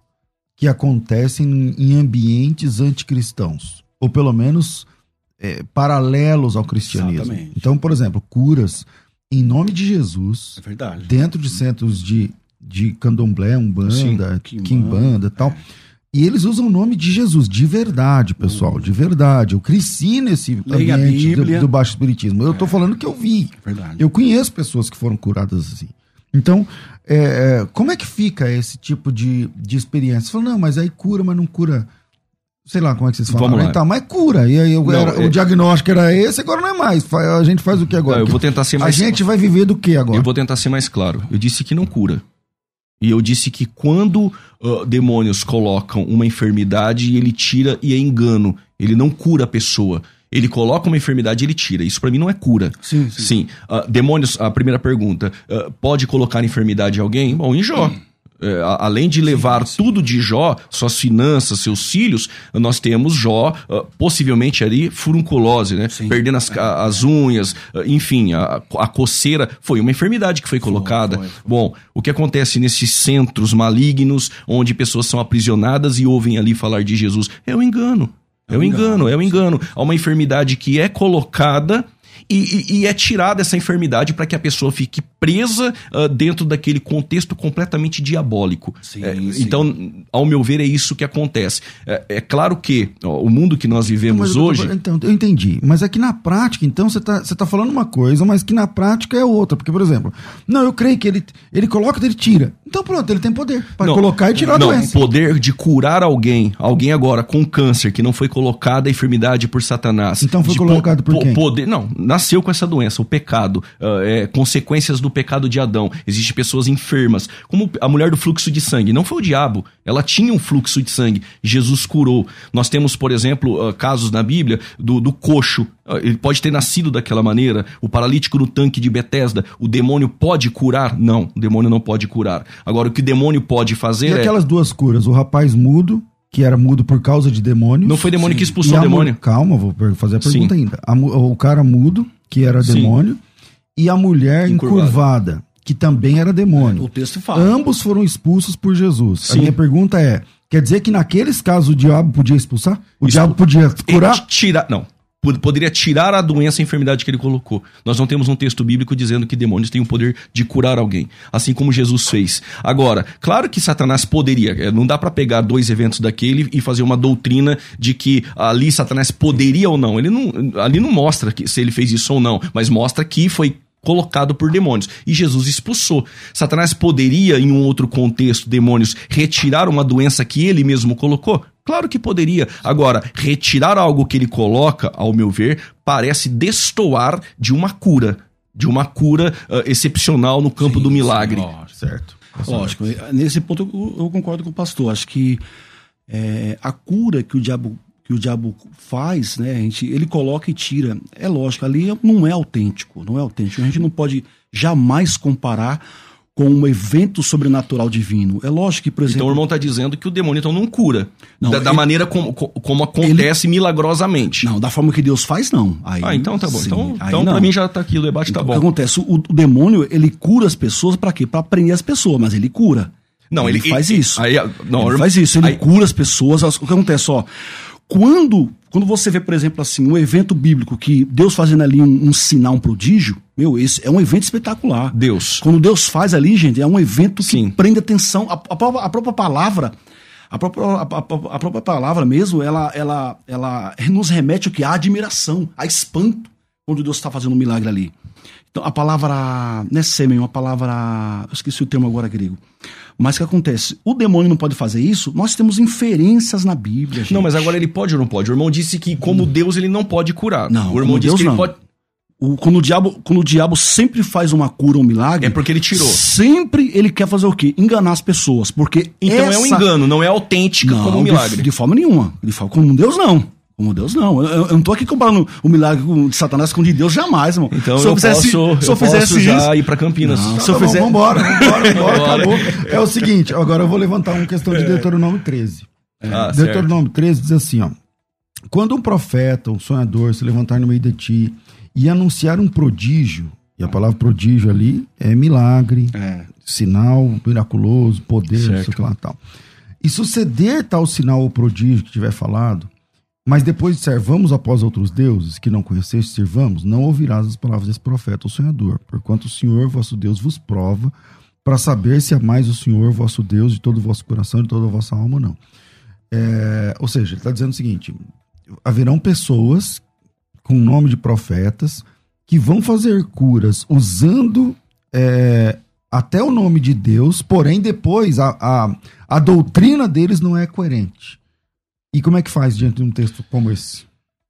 que acontecem em ambientes anticristãos? Ou pelo menos é, paralelos ao cristianismo. Exatamente. Então, por exemplo, curas em nome de Jesus, É dentro de centros de, de candomblé, umbanda, Sim, quimbanda quimbanda, e tal. E eles usam o nome de Jesus, de verdade, pessoal, de verdade. Eu cresci nesse Leia a ambiente do, do baixo espiritismo. Eu tô falando que eu vi. É verdade. Eu conheço pessoas que foram curadas assim. Então, é, é, como é que fica esse tipo de, de experiência? Você fala, não, mas aí cura, mas não cura. Sei lá como é que vocês falam. Vamos lá. Então, mas cura. E aí eu- Não, era- é- o diagnóstico era esse, agora não é mais. A gente faz o que agora? Não, eu vou tentar ser a mais gente vai viver do que agora? Eu vou tentar ser mais claro. Eu disse que não cura. E eu disse que quando ah, demônios colocam uma enfermidade, ele tira e é engano. Ele não cura a pessoa. Ele coloca uma enfermidade e ele tira. Isso pra mim não é cura. Sim, sim. Sim. Ah, demônios, a primeira pergunta. ah, pode colocar enfermidade em alguém? Bom, em Jó. Além de levar tudo de Jó, suas finanças, seus filhos, nós temos Jó, ah, possivelmente ali, furunculose, né? Sim. Perdendo as, as unhas, ah, enfim, a, a coceira. Foi uma enfermidade que foi colocada. foi, foi. Bom, o que acontece nesses centros malignos, onde pessoas são aprisionadas e ouvem ali falar de Jesus? É um engano. É um engano, é um engano. Há uma enfermidade que é colocada e, e- e é tirada essa enfermidade para que a pessoa fique presa ah, dentro daquele contexto completamente diabólico. Sim, É, sim. Então, ao meu ver, é isso que acontece. É, é claro que ó, o mundo que nós vivemos eu tô- hoje. Então, eu entendi. Mas é que na prática, então, você tá, você tá falando uma coisa, mas que na prática é outra. Porque, por exemplo, não, eu creio que ele, ele coloca, ele tira. Então, pronto, ele tem poder para Não, colocar e tirar não, a doença. poder de curar alguém, alguém agora com câncer que não foi colocada a enfermidade por Satanás. Então foi De po- colocado por po- quem? Poder, não, nasceu com essa doença, o pecado, uh, é, consequências do pecado de Adão. Existem pessoas enfermas, como a mulher do fluxo de sangue. Não foi o diabo, ela tinha um fluxo de sangue. Jesus curou. Nós temos, por exemplo, uh, casos na Bíblia do, do coxo. Uh, ele pode ter nascido daquela maneira. O paralítico no tanque de Betesda. O demônio pode curar? Não, o demônio não pode curar. Agora, o que o demônio pode fazer e é. aquelas duas curas? O rapaz mudo que era mudo por causa de demônios. Não foi demônio Sim. que expulsou o demônio? Calma, vou fazer a pergunta Sim. ainda. A mu- o cara mudo, que era Sim. demônio, e a mulher Encurvada. encurvada, que também era demônio. O texto fala. Ambos foram expulsos por Jesus. Sim. A minha pergunta é: quer dizer que naqueles casos o diabo podia expulsar? O Isso- diabo podia curar? Ele tirar, não. Pod- Poderia tirar a doença, a enfermidade que ele colocou. Nós não temos um texto bíblico dizendo que demônios têm o poder de curar alguém, assim como Jesus fez. Agora, claro que Satanás poderia, eh, não dá pra pegar dois eventos daquele e fazer uma doutrina de que ali Satanás poderia ou não. Ele não, ali não mostra que, se ele fez isso ou não, mas mostra que foi colocado por demônios. E Jesus expulsou. Satanás poderia, em um outro contexto, demônios, retirar uma doença que ele mesmo colocou? Claro que poderia. Agora, retirar algo que ele coloca, ao meu ver, parece destoar de uma cura. De uma cura ah, excepcional no campo do milagre. Lógico. Certo. Lógico, nesse ponto eu, eu concordo com o pastor. Acho que é, a cura que o diabo que o diabo faz, né? A gente, ele coloca e tira. É lógico, ali não é autêntico, não é autêntico. A gente não pode jamais comparar com um evento sobrenatural divino. É lógico que, por exemplo, Então o irmão está dizendo que o demônio então não cura. Não, da, da ele- maneira como, co- como acontece milagrosamente. não, da forma que Deus faz, não. Aí, Ah, então tá bom. sim, então então para mim já tá aqui, o debate tá Então, O que bom. acontece? O, o demônio, ele cura as pessoas para quê? Para prender as pessoas, mas ele cura. Não, ele, faz ele- isso. Aí, não, ele faz isso, ele aí- cura as pessoas. as- O que acontece, ó, quando, quando você vê, por exemplo, assim, um evento bíblico que Deus fazendo ali um, um sinal, um prodígio, meu, esse é um evento espetacular. Deus. Quando Deus faz ali, gente, é um evento que Sim. prende atenção. A, a própria, a própria palavra, a própria, a, a- a própria palavra mesmo, ela, ela, ela nos remete o que? A admiração, a espanto, quando Deus está fazendo um milagre ali. Então, a palavra, não é sêmen, uma palavra, eu esqueci o termo agora grego. Mas o que acontece? O demônio não pode fazer isso, nós temos inferências na Bíblia, gente. Não, mas agora ele pode ou não pode? O irmão disse que, como Deus, ele não pode curar. Não, o irmão disse Deus que ele não. pode. O- quando, o diabo, quando o diabo sempre faz uma cura, um milagre. É porque ele tirou. Sempre ele quer fazer o quê? Enganar as pessoas. Porque. Então é um essa- engano, não é autêntica Não, como um de- milagre. De, forma nenhuma. De forma, como Deus, não. Como Deus, não. Eu, eu- eu não tô aqui comparando o milagre de Satanás com o de Deus, jamais, irmão. Então Se eu, fizesse- posso, se eu eu fizesse já isso- ir pra Campinas. Não, Tá se eu bom, fizer- Vambora, vambora, [LAUGHS] vambora, Bora. acabou. É o seguinte, agora eu vou levantar uma questão de Deuteronômio 13. Ah, certo. Deuteronômio 13 diz assim, ó. Quando um profeta, um sonhador se levantar no meio de ti e anunciar um prodígio, e a palavra prodígio ali é milagre, É. sinal miraculoso, poder, sei Certo. que lá tal. E suceder tal sinal ou prodígio que tiver falado, mas depois disser, vamos após outros deuses que não conheceste, servamos, não ouvirás as palavras desse profeta ou sonhador, porquanto o Senhor, vosso Deus, vos prova para saber se amais o Senhor, vosso Deus, de todo o vosso coração, de toda a vossa alma ou não. É, ou seja, ele está dizendo o seguinte: haverão pessoas com o nome de profetas que vão fazer curas usando é, até o nome de Deus, porém depois a, a, a doutrina deles não é coerente. E como é que faz diante de um texto como esse?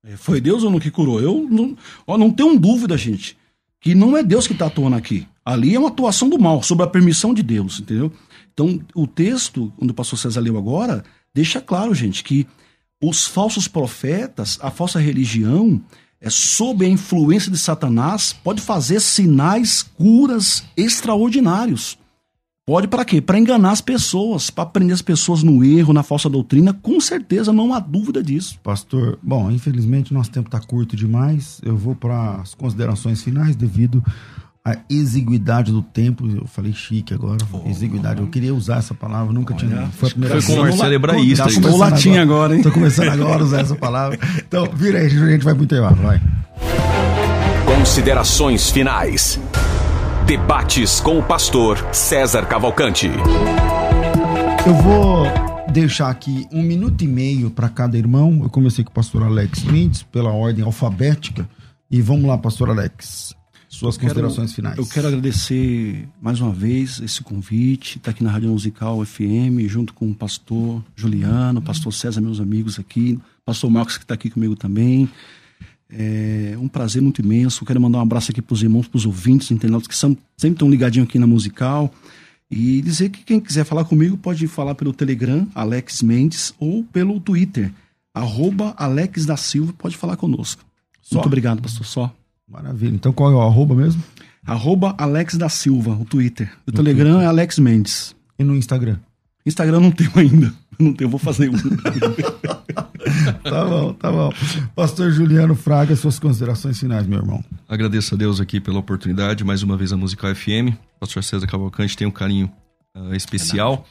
É, Foi Deus ou não que curou? Eu não, ó, não tenho dúvida, gente, que não é Deus que está atuando aqui. Ali é uma atuação do mal, sob a permissão de Deus, entendeu? Então, o texto, quando o pastor César leu agora, deixa claro, gente, que os falsos profetas, a falsa religião, é sob a influência de Satanás, pode fazer sinais, curas extraordinários. Pode para quê? Para enganar as pessoas, para prender as pessoas no erro, na falsa doutrina, com certeza, não há dúvida disso. Pastor, bom, infelizmente nosso tempo está curto demais. Eu vou para as considerações finais devido à exiguidade do tempo. Eu falei chique agora, exiguidade. Eu queria usar essa palavra, nunca tinha. Foi a primeira Foi com vez. Marcelo Hebraísta. Gastou aí. o latim agora, hein? Tô começando agora a usar essa palavra. Então, vira aí, a gente vai pro intervalo, vai. Considerações finais. Debates com o pastor César Cavalcante. Eu vou deixar aqui um minuto e meio para cada irmão. Eu comecei com o pastor Alex Mendes, pela ordem alfabética. E vamos lá, pastor Alex. Suas quero- considerações finais. Eu quero agradecer mais uma vez esse convite, estar aqui na Rádio Musical FM, junto com o pastor Juliano, pastor César, meus amigos aqui, pastor Marcos que está aqui comigo também. É um prazer muito imenso. Quero mandar um abraço aqui para os irmãos, para os ouvintes, internautas que são, sempre estão ligadinhos aqui na musical. E dizer que quem quiser falar comigo pode falar pelo Telegram, Alex Mendes, ou pelo Twitter, arroba Alex da Silva, pode falar conosco. Só? Muito obrigado, pastor. Só. Maravilha. Então qual é o arroba mesmo? Arroba Alex da Silva, o Twitter. O no Telegram Twitter. é Alex Mendes. E no Instagram? Instagram não tenho ainda. Não tenho, vou fazer um. [LAUGHS] tá bom, tá bom. Pastor Juliano Fraga, suas considerações finais, meu irmão. Agradeço a Deus aqui pela oportunidade, mais uma vez a Musical FM. Pastor César Cavalcante tem um carinho uh, especial.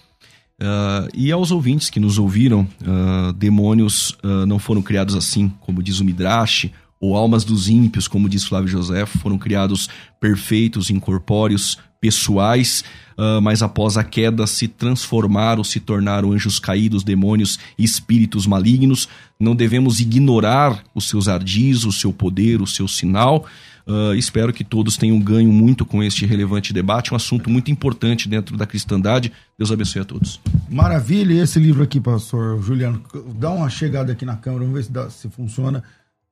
Uh, e aos ouvintes que nos ouviram, uh, demônios não foram criados assim, como diz o Midrash, ou almas dos ímpios, como diz Flávio José, foram criados perfeitos, incorpóreos, pessoais, uh, mas após a queda se transformaram, se tornaram anjos caídos, demônios e espíritos malignos. Não devemos ignorar os seus ardis, o seu poder, o seu sinal. Uh, espero que todos tenham ganho muito com este relevante debate, um assunto muito importante dentro da cristandade. Deus abençoe a todos. Maravilha, e esse livro aqui, pastor Juliano, dá uma chegada aqui na câmera, vamos ver se, dá, se funciona,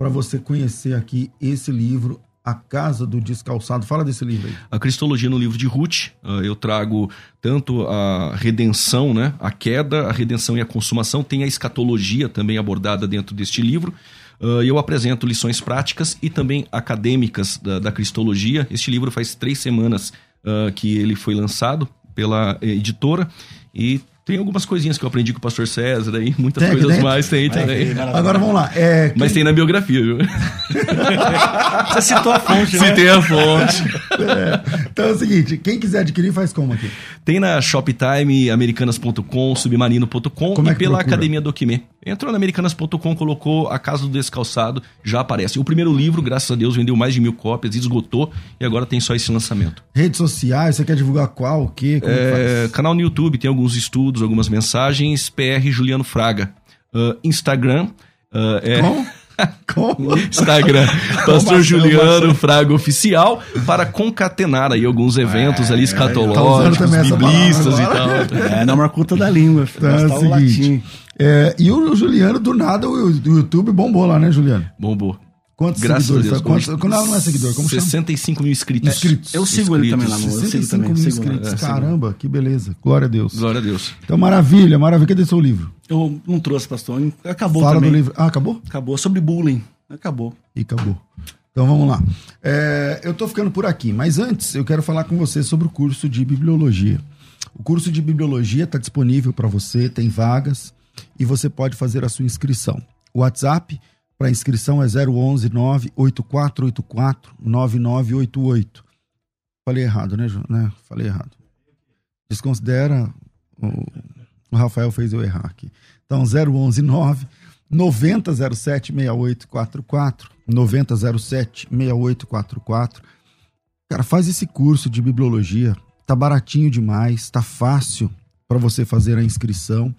para você conhecer aqui esse livro, a Casa do Descalçado. Fala desse livro aí. A Cristologia no livro de Ruth. Uh, eu trago tanto a redenção, né? a queda, a redenção e a consumação. Tem a escatologia também abordada dentro deste livro. Uh, eu apresento lições práticas e também acadêmicas da, da Cristologia. Este livro faz três semanas uh, que ele foi lançado pela editora e tem algumas coisinhas que eu aprendi com o pastor César aí, muitas tem, coisas mais tem também. Agora vamos lá. É, Mas tem na biografia, viu? [LAUGHS] Você citou a fonte, né? Citei a fonte. [LAUGHS] É. Então é o seguinte, quem quiser adquirir faz como aqui? Tem na Shoptime, americanas.com, submarino.com e é pela procura? Academia Doquimê. Entrou na americanas.com, colocou A Casa do Descalçado, já aparece. O primeiro livro, graças a Deus, vendeu mais de mil cópias, esgotou e agora tem só esse lançamento. Redes sociais, você quer divulgar qual, o quê? É, canal no YouTube, tem alguns estudos, algumas mensagens. PR Juliano Fraga. Uh, Instagram. Uh, é... Como? [LAUGHS] Como? Instagram, Pastor Como Juliano Fraga Oficial, para concatenar aí alguns eventos é, ali escatológicos, tá biblistas e tal. É, na marcuta da língua. Tá, é o seguinte, é, e o Juliano, do nada, o, o YouTube bombou lá, né, Juliano? Bombou. Quantos Graças seguidores? A Deus. Quantos, quando ela não é seguidor, como 65 chama? mil inscritos. É, inscritos. Eu sigo inscritos. ele também lá no 65 também, mil inscritos. É, Caramba, que beleza. Glória a Deus. Glória a Deus. Então, maravilha, maravilha. Cadê seu livro? Eu não trouxe, pastor. Acabou Fala também. do livro. Ah, acabou? Acabou. Sobre bullying. Acabou. E acabou. Então vamos lá. É, eu tô ficando por aqui, mas antes eu quero falar com você sobre o curso de bibliologia. O curso de bibliologia está disponível para você, tem vagas e você pode fazer a sua inscrição. O WhatsApp para inscrição é 011 98484 9988. Falei errado, né, né? Falei errado. Desconsidera. O, o Rafael fez eu errar aqui. Então, 011 9 9007 6844. 9007 6844. Cara, faz esse curso de bibliologia. Tá baratinho demais, tá fácil para você fazer a inscrição.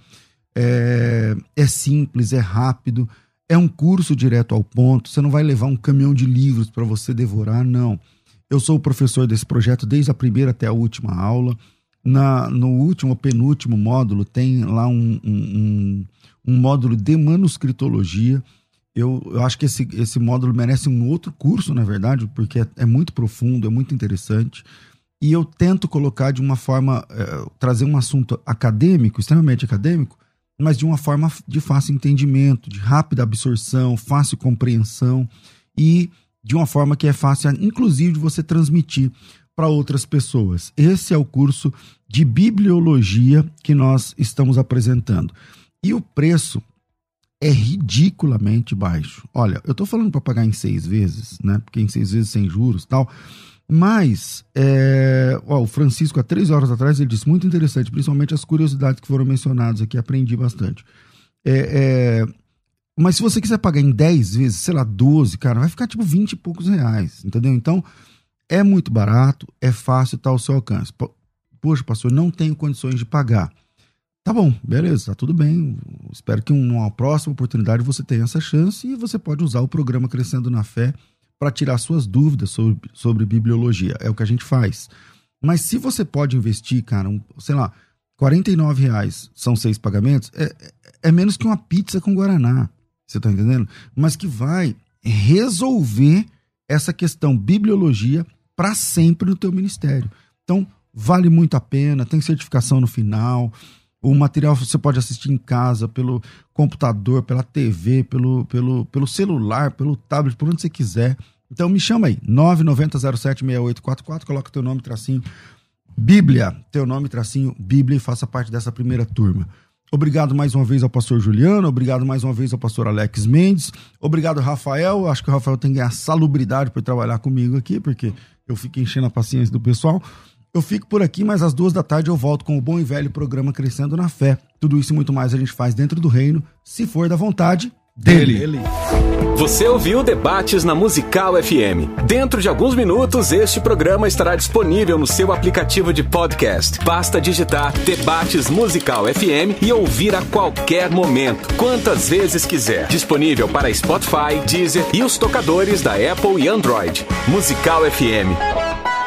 É, é simples, é rápido é um curso direto ao ponto, você não vai levar um caminhão de livros para você devorar, não. Eu sou o professor desse projeto desde a primeira até a última aula. Na, no último, penúltimo módulo, tem lá um, um, um módulo de manuscritologia. Eu, eu, acho que esse, esse módulo merece um outro curso, na verdade, porque é, é muito profundo, é muito interessante. E eu tento colocar de uma forma, é, trazer um assunto acadêmico, extremamente acadêmico, mas de uma forma de fácil entendimento, de rápida absorção, fácil compreensão e de uma forma que é fácil, inclusive, de você transmitir para outras pessoas. Esse é o curso de bibliologia que nós estamos apresentando. E o preço é ridiculamente baixo. Olha, eu estou falando para pagar em seis vezes, né? Porque em seis vezes sem juros tal. Mas, é, ó, o Francisco, há três horas atrás, ele disse muito interessante, principalmente as curiosidades que foram mencionadas aqui, aprendi bastante. É, é, mas se você quiser pagar em 10 vezes, sei lá, 12, cara, vai ficar tipo 20 e poucos reais, entendeu? Então, é muito barato, é fácil, tá ao seu alcance. Poxa, pastor, não tenho condições de pagar. Tá bom, beleza, tá tudo bem. Espero que numa próxima oportunidade você tenha essa chance e você pode usar o programa Crescendo na Fé para tirar suas dúvidas sobre, sobre bibliologia. É o que a gente faz. Mas se você pode investir, cara, um, sei lá, 49 reais são seis pagamentos, é, é, é menos que uma pizza com Guaraná. Você tá entendendo? Mas que vai resolver essa questão bibliologia para sempre no teu ministério. Então, vale muito a pena, tem certificação no final. O material você pode assistir em casa, pelo computador, pela TV, pelo, pelo, pelo celular, pelo tablet, por onde você quiser. Então me chama aí, 990076844, coloca teu nome, tracinho, Bíblia, teu nome, tracinho, Bíblia e faça parte dessa primeira turma. Obrigado mais uma vez ao pastor Juliano, obrigado mais uma vez ao pastor Alex Mendes, obrigado Rafael, acho que o Rafael tem que ganhar salubridade por trabalhar comigo aqui, porque eu fico enchendo a paciência do pessoal. Eu fico por aqui, mas às duas da tarde eu volto com o bom e velho programa Crescendo na Fé. Tudo isso e muito mais a gente faz dentro do reino, se for da vontade dele. dele. Você ouviu Debates na Musical FM. Dentro de alguns minutos, este programa estará disponível no seu aplicativo de podcast. Basta digitar Debates Musical FM e ouvir a qualquer momento, quantas vezes quiser. Disponível para Spotify, Deezer e os tocadores da Apple e Android. Musical FM.